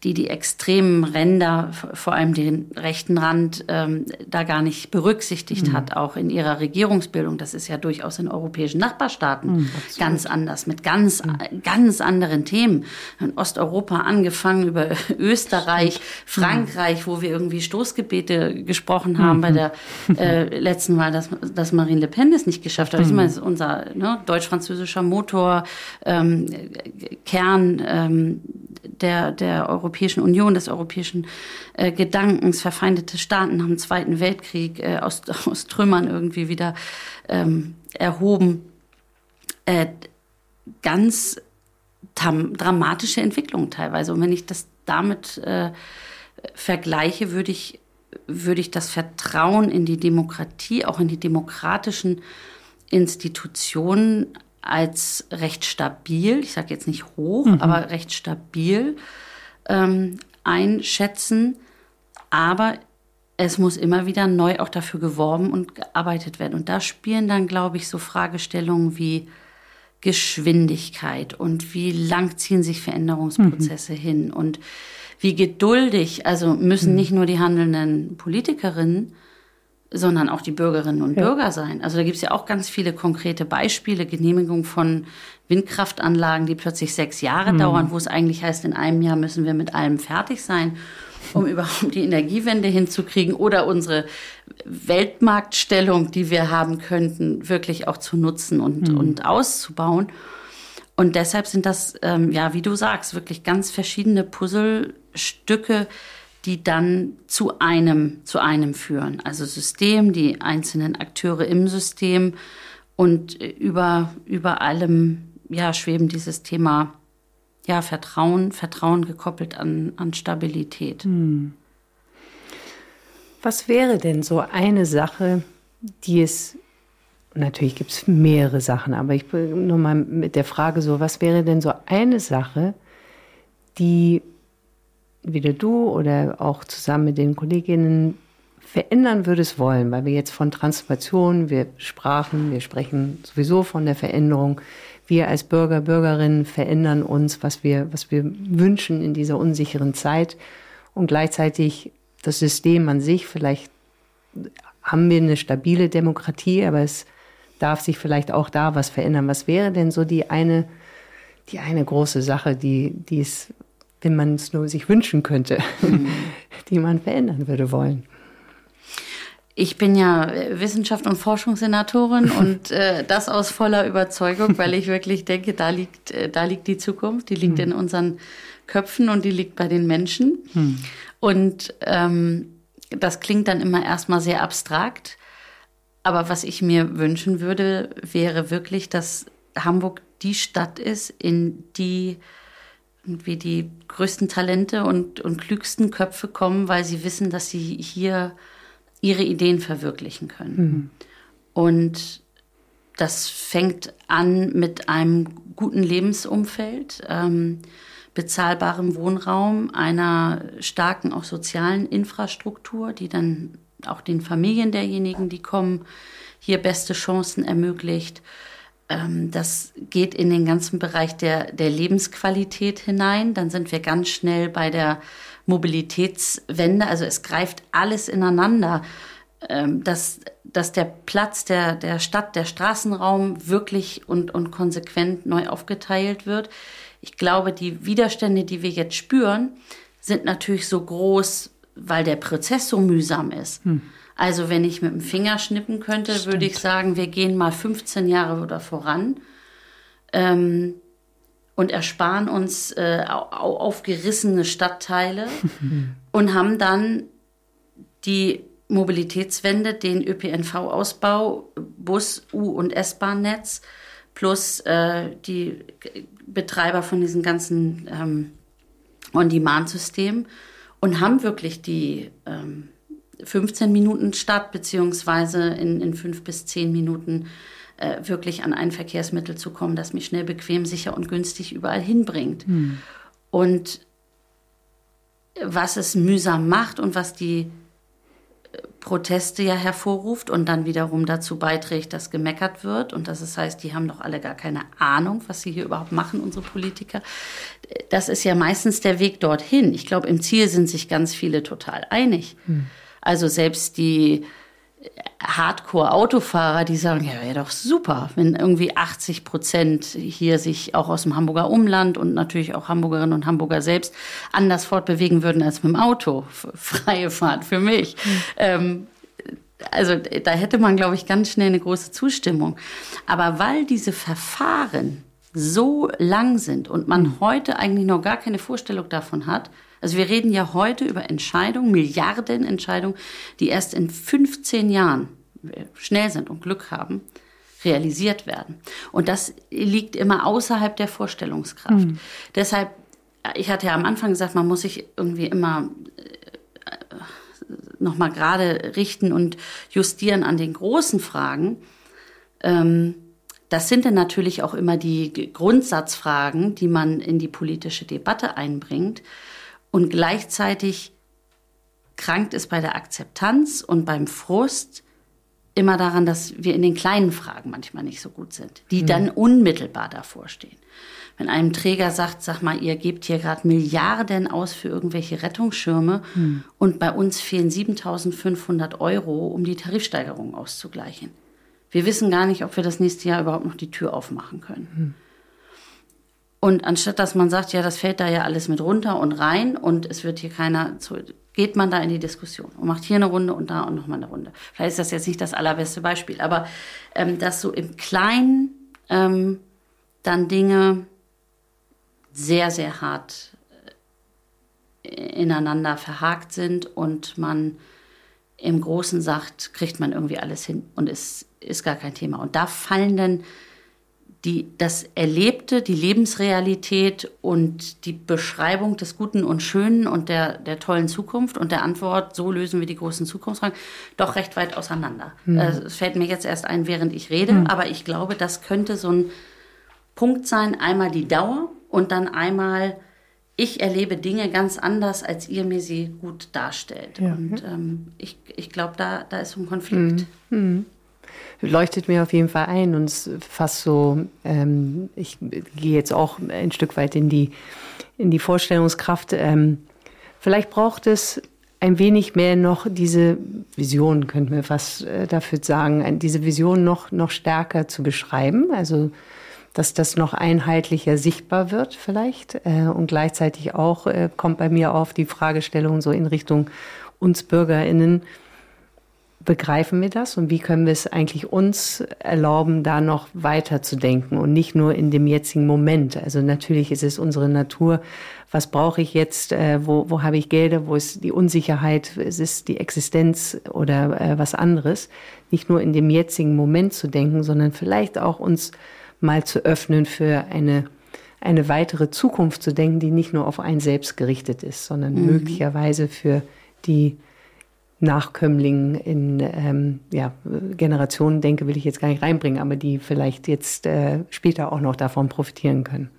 die die extremen Ränder, vor allem den rechten Rand, ähm, da gar nicht berücksichtigt mhm. hat, auch in ihrer Regierungsbildung. Das ist ja durchaus in europäischen Nachbarstaaten mhm, ganz anders, mit ganz, mhm. ganz anderen Themen. In Osteuropa angefangen über Österreich, Frankreich, wo wir irgendwie Stoßgebete gesprochen haben bei mhm. der äh, letzten Wahl, dass, dass Marine Le Pen es nicht geschafft hat. Ich meine, das ist unser ne, deutsch-französischer Motor, ähm, Kern ähm, der, der Europäischen Europäischen Union, des europäischen äh, Gedankens. Verfeindete Staaten nach dem Zweiten Weltkrieg äh, aus, aus Trümmern irgendwie wieder ähm, erhoben. Äh, ganz dramatische Entwicklungen teilweise. Und wenn ich das damit äh, vergleiche, würde ich, würde ich das Vertrauen in die Demokratie, auch in die demokratischen Institutionen als recht stabil, ich sage jetzt nicht hoch, mhm. aber recht stabil ähm, einschätzen. Aber es muss immer wieder neu auch dafür geworben und gearbeitet werden. Und da spielen dann, glaube ich, so Fragestellungen wie Geschwindigkeit und wie lang ziehen sich Veränderungsprozesse mhm. hin und wie geduldig, also müssen mhm. nicht nur die handelnden Politikerinnen, sondern auch die Bürgerinnen und ja. Bürger sein. Also da gibt es ja auch ganz viele konkrete Beispiele, Genehmigung von Windkraftanlagen, die plötzlich sechs Jahre mhm. dauern, wo es eigentlich heißt, in einem Jahr müssen wir mit allem fertig sein, um überhaupt die Energiewende hinzukriegen oder unsere Weltmarktstellung, die wir haben könnten, wirklich auch zu nutzen und, mhm. und auszubauen. Und deshalb sind das, ähm, ja, wie du sagst, wirklich ganz verschiedene Puzzlestücke, die dann zu einem, zu einem führen. Also System, die einzelnen Akteure im System und über, über allem ja, schweben dieses Thema ja, Vertrauen, Vertrauen gekoppelt an, an Stabilität. Hm. Was wäre denn so eine Sache, die es, natürlich gibt es mehrere Sachen, aber ich bin nur mal mit der Frage so, was wäre denn so eine Sache, die weder du oder auch zusammen mit den Kolleginnen verändern würdest wollen, weil wir jetzt von Transformation, wir sprachen, wir sprechen sowieso von der Veränderung. Wir als Bürger, Bürgerinnen verändern uns, was wir, was wir wünschen in dieser unsicheren Zeit und gleichzeitig das System an sich. Vielleicht haben wir eine stabile Demokratie, aber es darf sich vielleicht auch da was verändern. Was wäre denn so die eine, die eine große Sache, die, die es, wenn man es nur sich wünschen könnte, mhm. die man verändern würde wollen? Ich bin ja äh, Wissenschaft- und Forschungssenatorin und äh, das aus voller Überzeugung, weil ich wirklich denke, da liegt, äh, da liegt die Zukunft, die liegt hm. in unseren Köpfen und die liegt bei den Menschen. Hm. Und ähm, das klingt dann immer erstmal sehr abstrakt. Aber was ich mir wünschen würde, wäre wirklich, dass Hamburg die Stadt ist, in die wie die größten Talente und, und klügsten Köpfe kommen, weil sie wissen, dass sie hier ihre Ideen verwirklichen können. Mhm. Und das fängt an mit einem guten Lebensumfeld, ähm, bezahlbarem Wohnraum, einer starken auch sozialen Infrastruktur, die dann auch den Familien derjenigen, die kommen, hier beste Chancen ermöglicht. Ähm, das geht in den ganzen Bereich der, der Lebensqualität hinein. Dann sind wir ganz schnell bei der Mobilitätswende. Also es greift alles ineinander, ähm, dass, dass der Platz der, der Stadt, der Straßenraum wirklich und, und konsequent neu aufgeteilt wird. Ich glaube, die Widerstände, die wir jetzt spüren, sind natürlich so groß, weil der Prozess so mühsam ist. Hm. Also wenn ich mit dem Finger schnippen könnte, Stimmt. würde ich sagen, wir gehen mal 15 Jahre oder voran. Ähm, und ersparen uns äh, aufgerissene Stadtteile und haben dann die Mobilitätswende, den ÖPNV-Ausbau, Bus-, U- und S-Bahn-Netz plus äh, die Betreiber von diesen ganzen ähm, On-Demand-Systemen und haben wirklich die ähm, 15 Minuten Stadt beziehungsweise in, in fünf bis zehn Minuten äh, wirklich an ein Verkehrsmittel zu kommen, das mich schnell, bequem, sicher und günstig überall hinbringt. Hm. Und was es mühsam macht und was die äh, Proteste ja hervorruft und dann wiederum dazu beiträgt, dass gemeckert wird und dass es heißt, die haben doch alle gar keine Ahnung, was sie hier überhaupt machen, unsere Politiker. Das ist ja meistens der Weg dorthin. Ich glaube, im Ziel sind sich ganz viele total einig. Hm. Also selbst die Hardcore-Autofahrer, die sagen, ja, wäre doch super, wenn irgendwie 80 Prozent hier sich auch aus dem Hamburger Umland und natürlich auch Hamburgerinnen und Hamburger selbst anders fortbewegen würden als mit dem Auto. Freie Fahrt für mich. Mhm. Ähm, also da hätte man, glaube ich, ganz schnell eine große Zustimmung. Aber weil diese Verfahren so lang sind und man heute eigentlich noch gar keine Vorstellung davon hat, also wir reden ja heute über Entscheidungen, Milliardenentscheidungen, die erst in 15 Jahren schnell sind und Glück haben, realisiert werden. Und das liegt immer außerhalb der Vorstellungskraft. Mhm. Deshalb, ich hatte ja am Anfang gesagt, man muss sich irgendwie immer äh, nochmal gerade richten und justieren an den großen Fragen. Ähm, das sind dann natürlich auch immer die Grundsatzfragen, die man in die politische Debatte einbringt. Und gleichzeitig krankt es bei der Akzeptanz und beim Frust immer daran, dass wir in den kleinen Fragen manchmal nicht so gut sind, die mhm. dann unmittelbar davor stehen. Wenn einem Träger sagt, sag mal, ihr gebt hier gerade Milliarden aus für irgendwelche Rettungsschirme mhm. und bei uns fehlen 7500 Euro, um die Tarifsteigerung auszugleichen. Wir wissen gar nicht, ob wir das nächste Jahr überhaupt noch die Tür aufmachen können. Mhm. Und anstatt dass man sagt, ja, das fällt da ja alles mit runter und rein und es wird hier keiner zu, geht man da in die Diskussion und macht hier eine Runde und da und nochmal eine Runde. Vielleicht ist das jetzt nicht das allerbeste Beispiel, aber ähm, dass so im Kleinen ähm, dann Dinge sehr, sehr hart äh, ineinander verhakt sind und man im Großen sagt, kriegt man irgendwie alles hin und es ist gar kein Thema. Und da fallen dann die, das Erlebte, die Lebensrealität und die Beschreibung des Guten und Schönen und der, der tollen Zukunft und der Antwort, so lösen wir die großen Zukunftsfragen, doch recht weit auseinander. Mhm. Es fällt mir jetzt erst ein, während ich rede, mhm. aber ich glaube, das könnte so ein Punkt sein, einmal die Dauer und dann einmal ich erlebe Dinge ganz anders, als ihr mir sie gut darstellt. Ja. Und ähm, ich, ich glaube, da, da ist so ein Konflikt. Mhm. Leuchtet mir auf jeden Fall ein und es fast so, ähm, ich gehe jetzt auch ein Stück weit in die, in die Vorstellungskraft. Ähm, vielleicht braucht es ein wenig mehr noch diese Vision, könnten wir fast äh, dafür sagen, diese Vision noch, noch stärker zu beschreiben. Also dass das noch einheitlicher sichtbar wird vielleicht. Äh, und gleichzeitig auch äh, kommt bei mir auf die Fragestellung so in Richtung uns Bürgerinnen. Begreifen wir das und wie können wir es eigentlich uns erlauben, da noch weiter zu denken und nicht nur in dem jetzigen Moment? Also natürlich ist es unsere Natur. Was brauche ich jetzt? Äh, wo, wo habe ich Gelder? Wo ist die Unsicherheit? Es ist die Existenz oder äh, was anderes? Nicht nur in dem jetzigen Moment zu denken, sondern vielleicht auch uns mal zu öffnen für eine, eine weitere Zukunft zu denken, die nicht nur auf ein selbst gerichtet ist, sondern mhm. möglicherweise für die Nachkömmlingen in ähm, ja, Generationen, denke, will ich jetzt gar nicht reinbringen, aber die vielleicht jetzt äh, später auch noch davon profitieren können.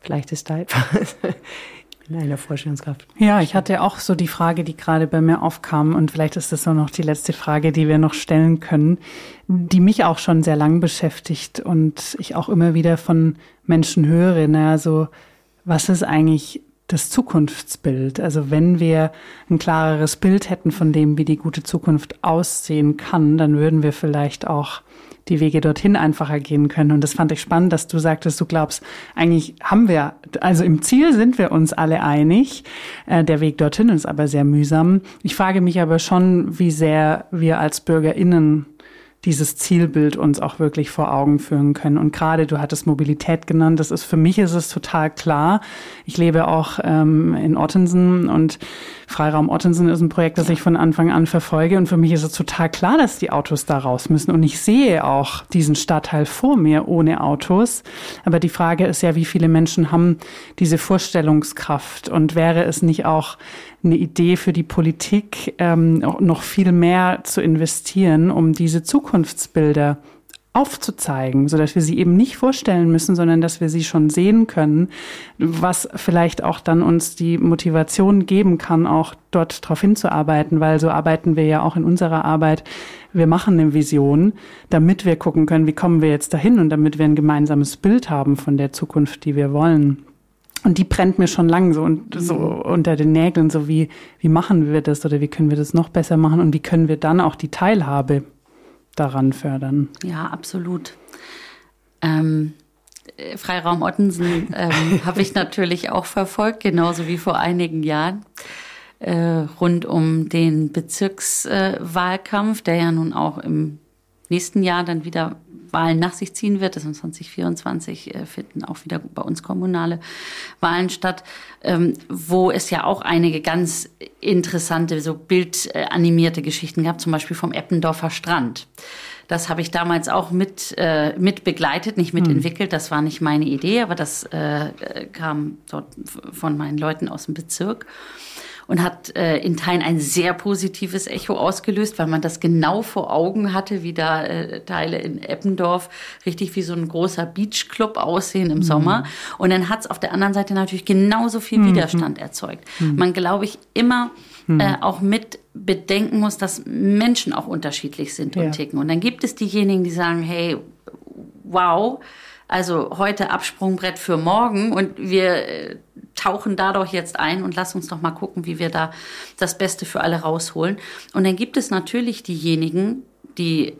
Vielleicht ist da etwas in einer Vorstellungskraft. Ja, ich hatte auch so die Frage, die gerade bei mir aufkam, und vielleicht ist das auch noch die letzte Frage, die wir noch stellen können, die mich auch schon sehr lang beschäftigt und ich auch immer wieder von Menschen höre, naja, so, was ist eigentlich das Zukunftsbild? Also wenn wir ein klareres Bild hätten von dem, wie die gute Zukunft aussehen kann, dann würden wir vielleicht auch die Wege dorthin einfacher gehen können. Und das fand ich spannend, dass du sagtest, du glaubst, eigentlich haben wir, also im Ziel sind wir uns alle einig. Äh, der Weg dorthin ist aber sehr mühsam. Ich frage mich aber schon, wie sehr wir als BürgerInnen dieses Zielbild uns auch wirklich vor Augen führen können. Und gerade du hattest Mobilität genannt, das ist für mich ist es total klar. Ich lebe auch ähm, in Ottensen und Freiraum Ottensen ist ein Projekt, das ich von Anfang an verfolge. Und für mich ist es total klar, dass die Autos da raus müssen. Und ich sehe auch diesen Stadtteil vor mir ohne Autos. Aber die Frage ist ja, wie viele Menschen haben diese Vorstellungskraft? Und wäre es nicht auch eine Idee für die Politik, ähm, noch viel mehr zu investieren, um diese Zukunftsbilder aufzuzeigen, so dass wir sie eben nicht vorstellen müssen, sondern dass wir sie schon sehen können, was vielleicht auch dann uns die Motivation geben kann, auch dort darauf hinzuarbeiten, weil so arbeiten wir ja auch in unserer Arbeit. Wir machen eine Vision, damit wir gucken können, wie kommen wir jetzt dahin und damit wir ein gemeinsames Bild haben von der Zukunft, die wir wollen. Und die brennt mir schon lang so und so mhm. unter den Nägeln, so wie, wie machen wir das oder wie können wir das noch besser machen und wie können wir dann auch die Teilhabe daran fördern? Ja, absolut. Ähm, äh, Freiraum Ottensen ähm, habe ich natürlich auch verfolgt, genauso wie vor einigen Jahren. Äh, rund um den Bezirkswahlkampf, äh, der ja nun auch im nächsten Jahr dann wieder Wahlen nach sich ziehen wird. Das ist 2024 äh, finden auch wieder bei uns kommunale Wahlen statt, ähm, wo es ja auch einige ganz interessante, so bildanimierte Geschichten gab, zum Beispiel vom Eppendorfer Strand. Das habe ich damals auch mit, äh, mit begleitet, nicht mitentwickelt. Das war nicht meine Idee, aber das äh, kam dort von meinen Leuten aus dem Bezirk und hat äh, in Teilen ein sehr positives Echo ausgelöst, weil man das genau vor Augen hatte, wie da äh, Teile in Eppendorf richtig wie so ein großer Beachclub aussehen im mhm. Sommer. Und dann hat es auf der anderen Seite natürlich genauso viel mhm. Widerstand erzeugt. Mhm. Man, glaube ich, immer mhm. äh, auch mit bedenken muss, dass Menschen auch unterschiedlich sind und ja. ticken. Und dann gibt es diejenigen, die sagen, hey, wow, also heute Absprungbrett für morgen und wir äh, tauchen da doch jetzt ein und lass uns doch mal gucken, wie wir da das Beste für alle rausholen. Und dann gibt es natürlich diejenigen, die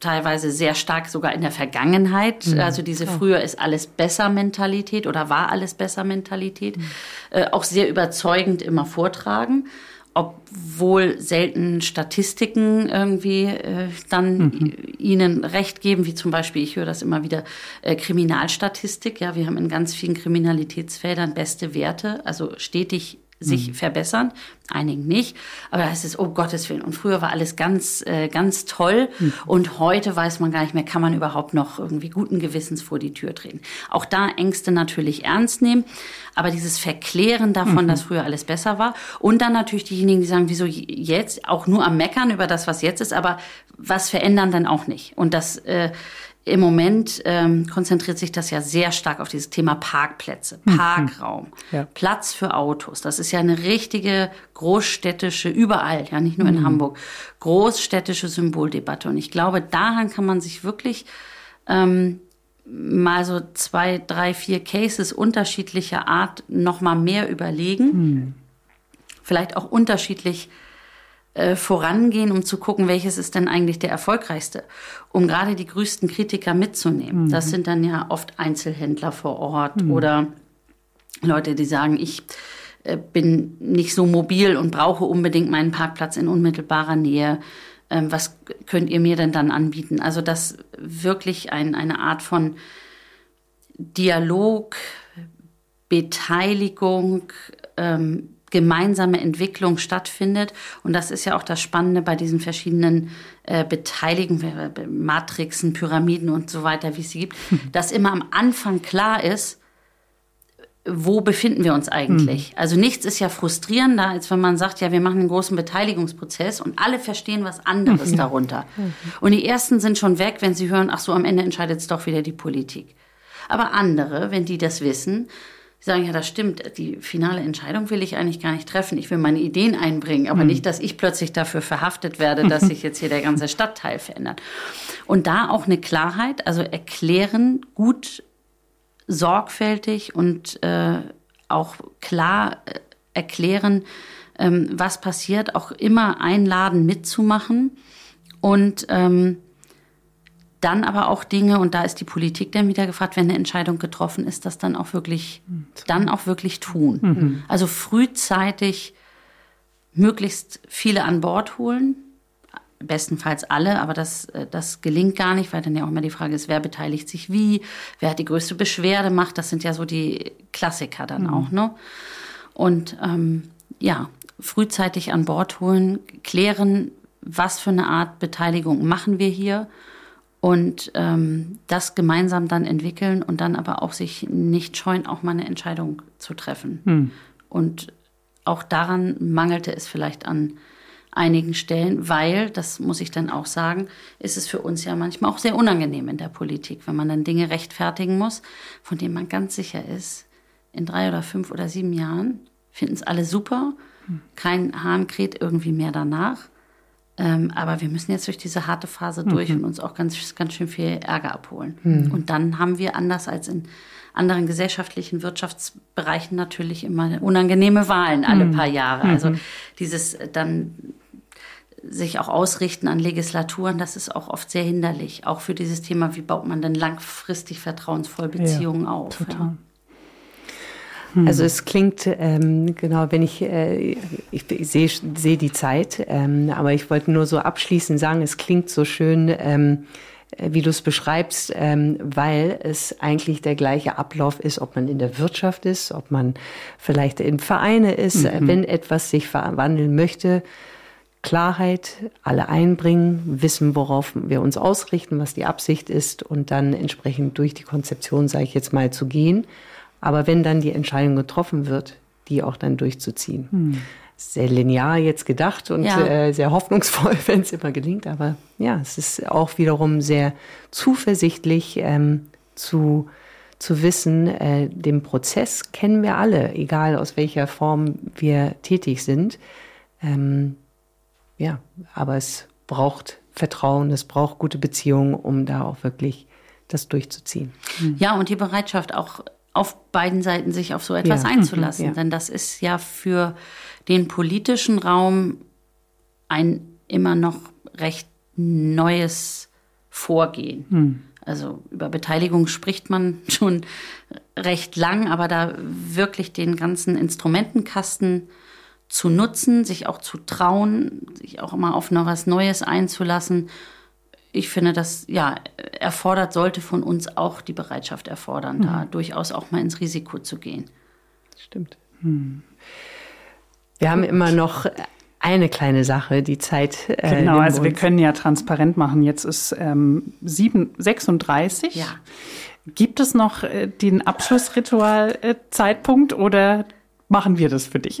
teilweise sehr stark sogar in der Vergangenheit, mhm, also diese klar. früher ist alles besser Mentalität oder war alles besser Mentalität, mhm. äh, auch sehr überzeugend immer vortragen obwohl selten Statistiken irgendwie äh, dann mhm. ihnen recht geben, wie zum Beispiel, ich höre das immer wieder, äh, Kriminalstatistik. Ja, wir haben in ganz vielen Kriminalitätsfeldern beste Werte, also stetig sich mhm. verbessern, einigen nicht. Aber da heißt es, oh Gottes Willen. Und früher war alles ganz, äh, ganz toll. Mhm. Und heute weiß man gar nicht mehr, kann man überhaupt noch irgendwie guten Gewissens vor die Tür treten. Auch da Ängste natürlich ernst nehmen. Aber dieses Verklären davon, mhm. dass früher alles besser war. Und dann natürlich diejenigen, die sagen, wieso jetzt? Auch nur am Meckern über das, was jetzt ist. Aber was verändern dann auch nicht? Und das, äh, im Moment ähm, konzentriert sich das ja sehr stark auf dieses Thema Parkplätze, mhm. Parkraum, ja. Platz für Autos. Das ist ja eine richtige großstädtische, überall, ja nicht nur in mhm. Hamburg, großstädtische Symboldebatte. Und ich glaube, daran kann man sich wirklich ähm, mal so zwei, drei, vier Cases unterschiedlicher Art noch mal mehr überlegen. Mhm. Vielleicht auch unterschiedlich äh, vorangehen, um zu gucken, welches ist denn eigentlich der erfolgreichste, um gerade die größten Kritiker mitzunehmen. Mhm. Das sind dann ja oft Einzelhändler vor Ort mhm. oder Leute, die sagen, ich äh, bin nicht so mobil und brauche unbedingt meinen Parkplatz in unmittelbarer Nähe. Ähm, was könnt ihr mir denn dann anbieten? Also, dass wirklich ein, eine Art von Dialog, Beteiligung, ähm, gemeinsame Entwicklung stattfindet. Und das ist ja auch das Spannende bei diesen verschiedenen äh, Beteiligungen, Matrixen, Pyramiden und so weiter, wie es sie gibt, dass immer am Anfang klar ist, wo befinden wir uns eigentlich? Mhm. Also nichts ist ja frustrierender, als wenn man sagt, ja, wir machen einen großen Beteiligungsprozess und alle verstehen was anderes mhm. darunter. Mhm. Und die ersten sind schon weg, wenn sie hören, ach so, am Ende entscheidet es doch wieder die Politik. Aber andere, wenn die das wissen, die sagen, ja, das stimmt, die finale Entscheidung will ich eigentlich gar nicht treffen. Ich will meine Ideen einbringen, aber mhm. nicht, dass ich plötzlich dafür verhaftet werde, dass sich jetzt hier der ganze Stadtteil verändert. Und da auch eine Klarheit, also erklären, gut, sorgfältig und äh, auch klar äh, erklären, ähm, was passiert, auch immer einladen mitzumachen und ähm, dann aber auch Dinge, und da ist die Politik dann wieder gefragt, wenn eine Entscheidung getroffen ist, das dann auch wirklich, dann auch wirklich tun. Mhm. Also frühzeitig möglichst viele an Bord holen, bestenfalls alle, aber das, äh, das gelingt gar nicht, weil dann ja auch immer die Frage ist, wer beteiligt sich wie, wer hat die größte Beschwerde macht, das sind ja so die Klassiker dann mhm. auch, ne? Und ähm, ja, frühzeitig an Bord holen, klären, was für eine Art Beteiligung machen wir hier und ähm, das gemeinsam dann entwickeln und dann aber auch sich nicht scheuen, auch mal eine Entscheidung zu treffen. Hm. Und auch daran mangelte es vielleicht an einigen Stellen, weil, das muss ich dann auch sagen, ist es für uns ja manchmal auch sehr unangenehm in der Politik, wenn man dann Dinge rechtfertigen muss, von denen man ganz sicher ist, in drei oder fünf oder sieben Jahren finden es alle super, hm. kein Hahn kräht irgendwie mehr danach. Ähm, aber wir müssen jetzt durch diese harte Phase durch mhm. und uns auch ganz, ganz schön viel Ärger abholen. Mhm. Und dann haben wir anders als in anderen gesellschaftlichen Wirtschaftsbereichen natürlich immer unangenehme Wahlen alle mhm. paar Jahre. Also mhm. dieses dann sich auch ausrichten an Legislaturen, das ist auch oft sehr hinderlich. Auch für dieses Thema, wie baut man denn langfristig vertrauensvoll Beziehungen ja, auf. Total. Ja. Hm. Also es klingt, ähm, genau, wenn ich, äh, ich, ich sehe seh die Zeit, ähm, aber ich wollte nur so abschließend sagen, es klingt so schön, ähm, wie du es beschreibst, ähm, weil es eigentlich der gleiche Ablauf ist, ob man in der Wirtschaft ist, ob man vielleicht in Vereine ist, mhm. wenn etwas sich verwandeln möchte. Klarheit, alle einbringen, wissen, worauf wir uns ausrichten, was die Absicht ist und dann entsprechend durch die Konzeption, sage ich jetzt mal, zu gehen. Aber wenn dann die Entscheidung getroffen wird, die auch dann durchzuziehen. Hm. Sehr linear jetzt gedacht und ja. äh, sehr hoffnungsvoll, wenn es immer gelingt. Aber ja, es ist auch wiederum sehr zuversichtlich ähm, zu, zu wissen, äh, den Prozess kennen wir alle, egal aus welcher Form wir tätig sind. Ähm, ja, aber es braucht Vertrauen, es braucht gute Beziehungen, um da auch wirklich das durchzuziehen. Ja, und die Bereitschaft auch auf beiden Seiten sich auf so etwas ja. einzulassen. Mhm, ja. Denn das ist ja für den politischen Raum ein immer noch recht neues Vorgehen. Mhm. Also über Beteiligung spricht man schon recht lang, aber da wirklich den ganzen Instrumentenkasten zu nutzen, sich auch zu trauen, sich auch immer auf noch was Neues einzulassen ich finde, das ja erfordert, sollte von uns auch die Bereitschaft erfordern, mhm. da durchaus auch mal ins Risiko zu gehen. Stimmt. Hm. Wir haben immer noch eine kleine Sache, die Zeit. Äh, genau, also wir können ja transparent machen. Jetzt ist ähm, 7, 36. Ja. Gibt es noch äh, den Abschlussritual-Zeitpunkt oder machen wir das für dich.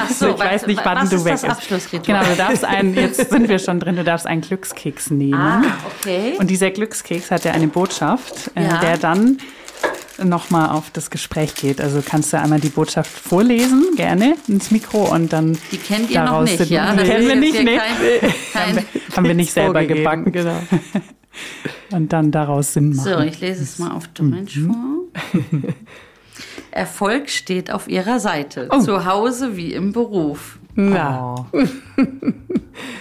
Ach so, ich weiß nicht, wann du ist weg das. Abschlussritual? Genau, du darfst einen, jetzt sind wir schon drin, du darfst einen Glückskeks nehmen. Ah, okay. Und dieser Glückskeks hat ja eine Botschaft, äh, Ja. der dann nochmal auf das Gespräch geht. Also kannst du einmal die Botschaft vorlesen, gerne ins Mikro und dann Die kennt ihr noch daraus nicht, sind- ja? Die kennen wir nicht, ne? Kein, kein, Haben wir nicht selber gebacken. Genau. Und dann daraus Sinn machen. so, ich lese es mal auf Deutsch vor. Erfolg steht auf ihrer Seite. Oh. Zu Hause wie im Beruf. Na, Oh,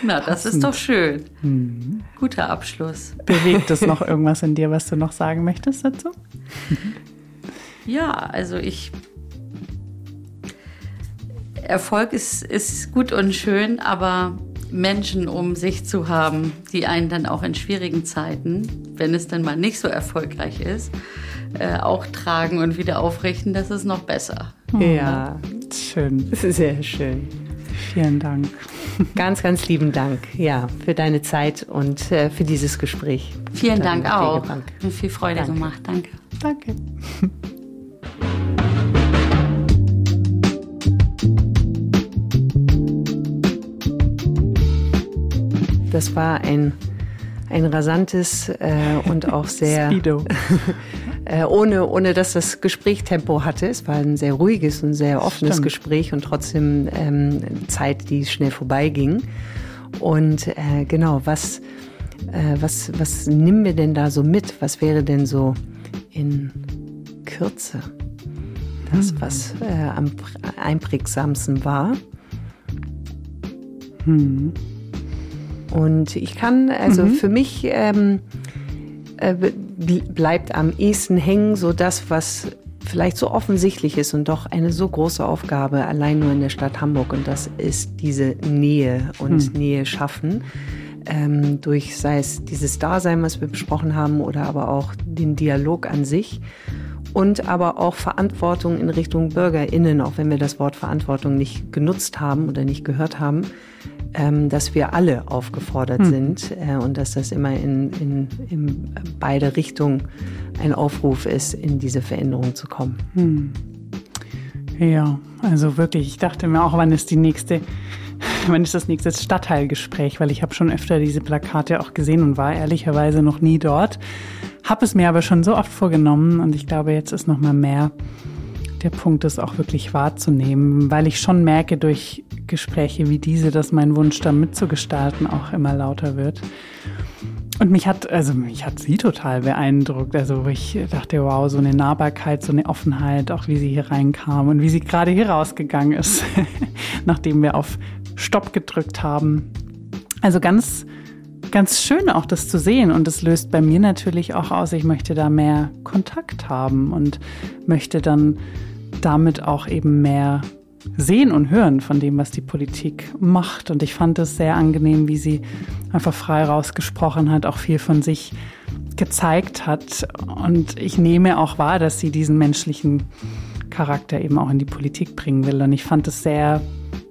Na, das ist doch schön. Mhm. Guter Abschluss. bewegt es noch irgendwas in dir, was du noch sagen möchtest dazu? Ja, also ich. Erfolg ist, ist gut und schön, aber Menschen um sich zu haben, die einen dann auch in schwierigen Zeiten, wenn es dann mal nicht so erfolgreich ist, äh, auch tragen und wieder aufrichten, das ist noch besser. ja, Schön. das ist sehr schön. Vielen Dank. Ganz, ganz lieben Dank, ja, für deine Zeit und äh, für dieses Gespräch. Vielen Dank auch. Mir viel Freude Danke. gemacht. Danke. Danke. Das war ein, ein rasantes äh, und auch sehr äh, ohne, ohne dass das Gespräch Tempo hatte. Es war ein sehr ruhiges und sehr offenes Stimmt. Gespräch und trotzdem ähm, Zeit, die schnell vorbeiging. Und äh, genau, was, äh, was, was nehmen wir denn da so mit? Was wäre denn so in Kürze das, was äh, am pr- einprägsamsten war? Und ich kann, also für mich ähm, äh, bl- bleibt am ehesten hängen so das, was vielleicht so offensichtlich ist und doch eine so große Aufgabe allein nur in der Stadt Hamburg. Und das ist diese Nähe und Nähe schaffen. Ähm, durch sei es dieses Dasein, was wir besprochen haben, oder aber auch den Dialog an sich. Und aber auch Verantwortung in Richtung BürgerInnen, auch wenn wir das Wort Verantwortung nicht genutzt haben oder nicht gehört haben, dass wir alle aufgefordert sind äh, und dass das immer in, in, in beide Richtungen ein Aufruf ist, in diese Veränderung zu kommen. Ja, also wirklich, ich dachte mir auch, wann ist die nächste, wann ist das nächste Stadtteilgespräch, weil ich habe schon öfter diese Plakate auch gesehen und war ehrlicherweise noch nie dort. Habe es mir aber schon so oft vorgenommen und ich glaube, jetzt ist noch mal mehr der Punkt, das auch wirklich wahrzunehmen, weil ich schon merke durch Gespräche wie diese, dass mein Wunsch da mitzugestalten auch immer lauter wird. Und mich hat, also mich hat sie total beeindruckt. Also wo ich dachte, wow, so eine Nahbarkeit, so eine Offenheit, auch wie sie hier reinkam und wie sie gerade hier rausgegangen ist, nachdem wir auf Stopp gedrückt haben. Also ganz, ganz schön auch das zu sehen. Und das löst bei mir natürlich auch aus, ich möchte da mehr Kontakt haben und möchte dann damit auch eben mehr sehen und hören von dem, was die Politik macht. Und ich fand es sehr angenehm, wie sie einfach frei rausgesprochen hat, auch viel von sich gezeigt hat. Und ich nehme auch wahr, dass sie diesen menschlichen Charakter eben auch in die Politik bringen will. Und ich fand es sehr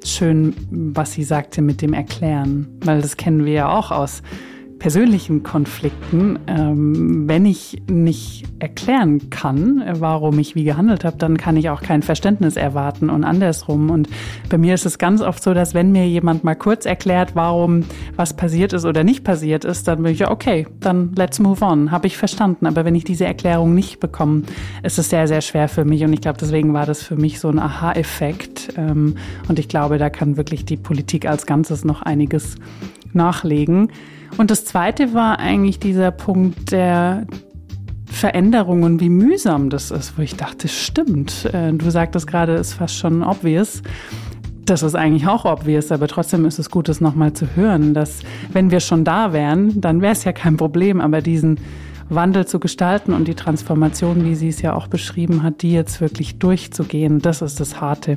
schön, was sie sagte mit dem Erklären, weil das kennen wir ja auch aus persönlichen Konflikten. Ähm, wenn ich nicht erklären kann, warum ich wie gehandelt habe, dann kann ich auch kein Verständnis erwarten und andersrum. Und bei mir ist es ganz oft so, dass wenn mir jemand mal kurz erklärt, warum was passiert ist oder nicht passiert ist, dann bin ich ja, okay, dann let's move on, habe ich verstanden. Aber wenn ich diese Erklärung nicht bekomme, ist es sehr, sehr schwer für mich. Und ich glaube, deswegen war das für mich so ein Aha-Effekt. Ähm, und ich glaube, da kann wirklich die Politik als Ganzes noch einiges nachlegen. Und das zweite war eigentlich dieser Punkt der Veränderung und wie mühsam das ist, wo ich dachte, stimmt. Äh, Du sagtest gerade, ist fast schon obvious. Das ist eigentlich auch obvious, aber trotzdem ist es gut, das nochmal zu hören, dass wenn wir schon da wären, dann wäre es ja kein Problem, aber diesen Wandel zu gestalten und die Transformation, wie sie es ja auch beschrieben hat, die jetzt wirklich durchzugehen, das ist das Harte.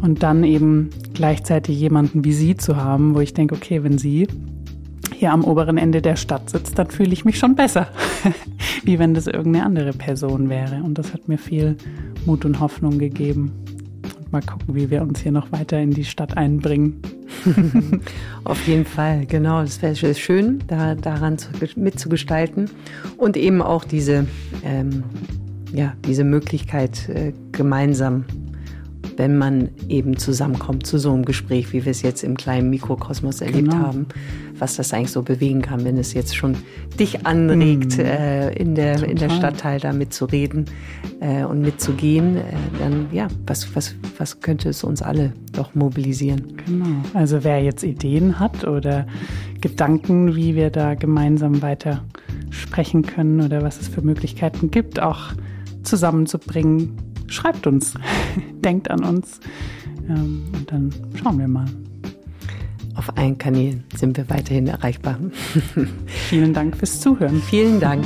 Und dann eben gleichzeitig jemanden wie sie zu haben, wo ich denke, okay, wenn sie hier am oberen Ende der Stadt sitzt, dann fühle ich mich schon besser, wie wenn das irgendeine andere Person wäre. Und das hat mir viel Mut und Hoffnung gegeben. Und mal gucken, wie wir uns hier noch weiter in die Stadt einbringen. Auf jeden Fall, genau. Das wäre schön, da, daran zu, mitzugestalten und eben auch diese, ähm, ja, diese Möglichkeit, äh, gemeinsam wenn man eben zusammenkommt zu so einem Gespräch, wie wir es jetzt im kleinen Mikrokosmos erlebt genau. haben, was das eigentlich so bewegen kann, wenn es jetzt schon dich anregt, mm. äh, in, der, in der Stadtteil da mitzureden äh, und mitzugehen, äh, dann ja, was, was, was könnte es uns alle doch mobilisieren? Genau. Also wer jetzt Ideen hat oder Gedanken, wie wir da gemeinsam weiter sprechen können oder was es für Möglichkeiten gibt, auch zusammenzubringen, schreibt uns, denkt an uns ähm, und dann schauen wir mal. Auf allen Kanälen sind wir weiterhin erreichbar. Vielen Dank fürs Zuhören. Vielen Dank.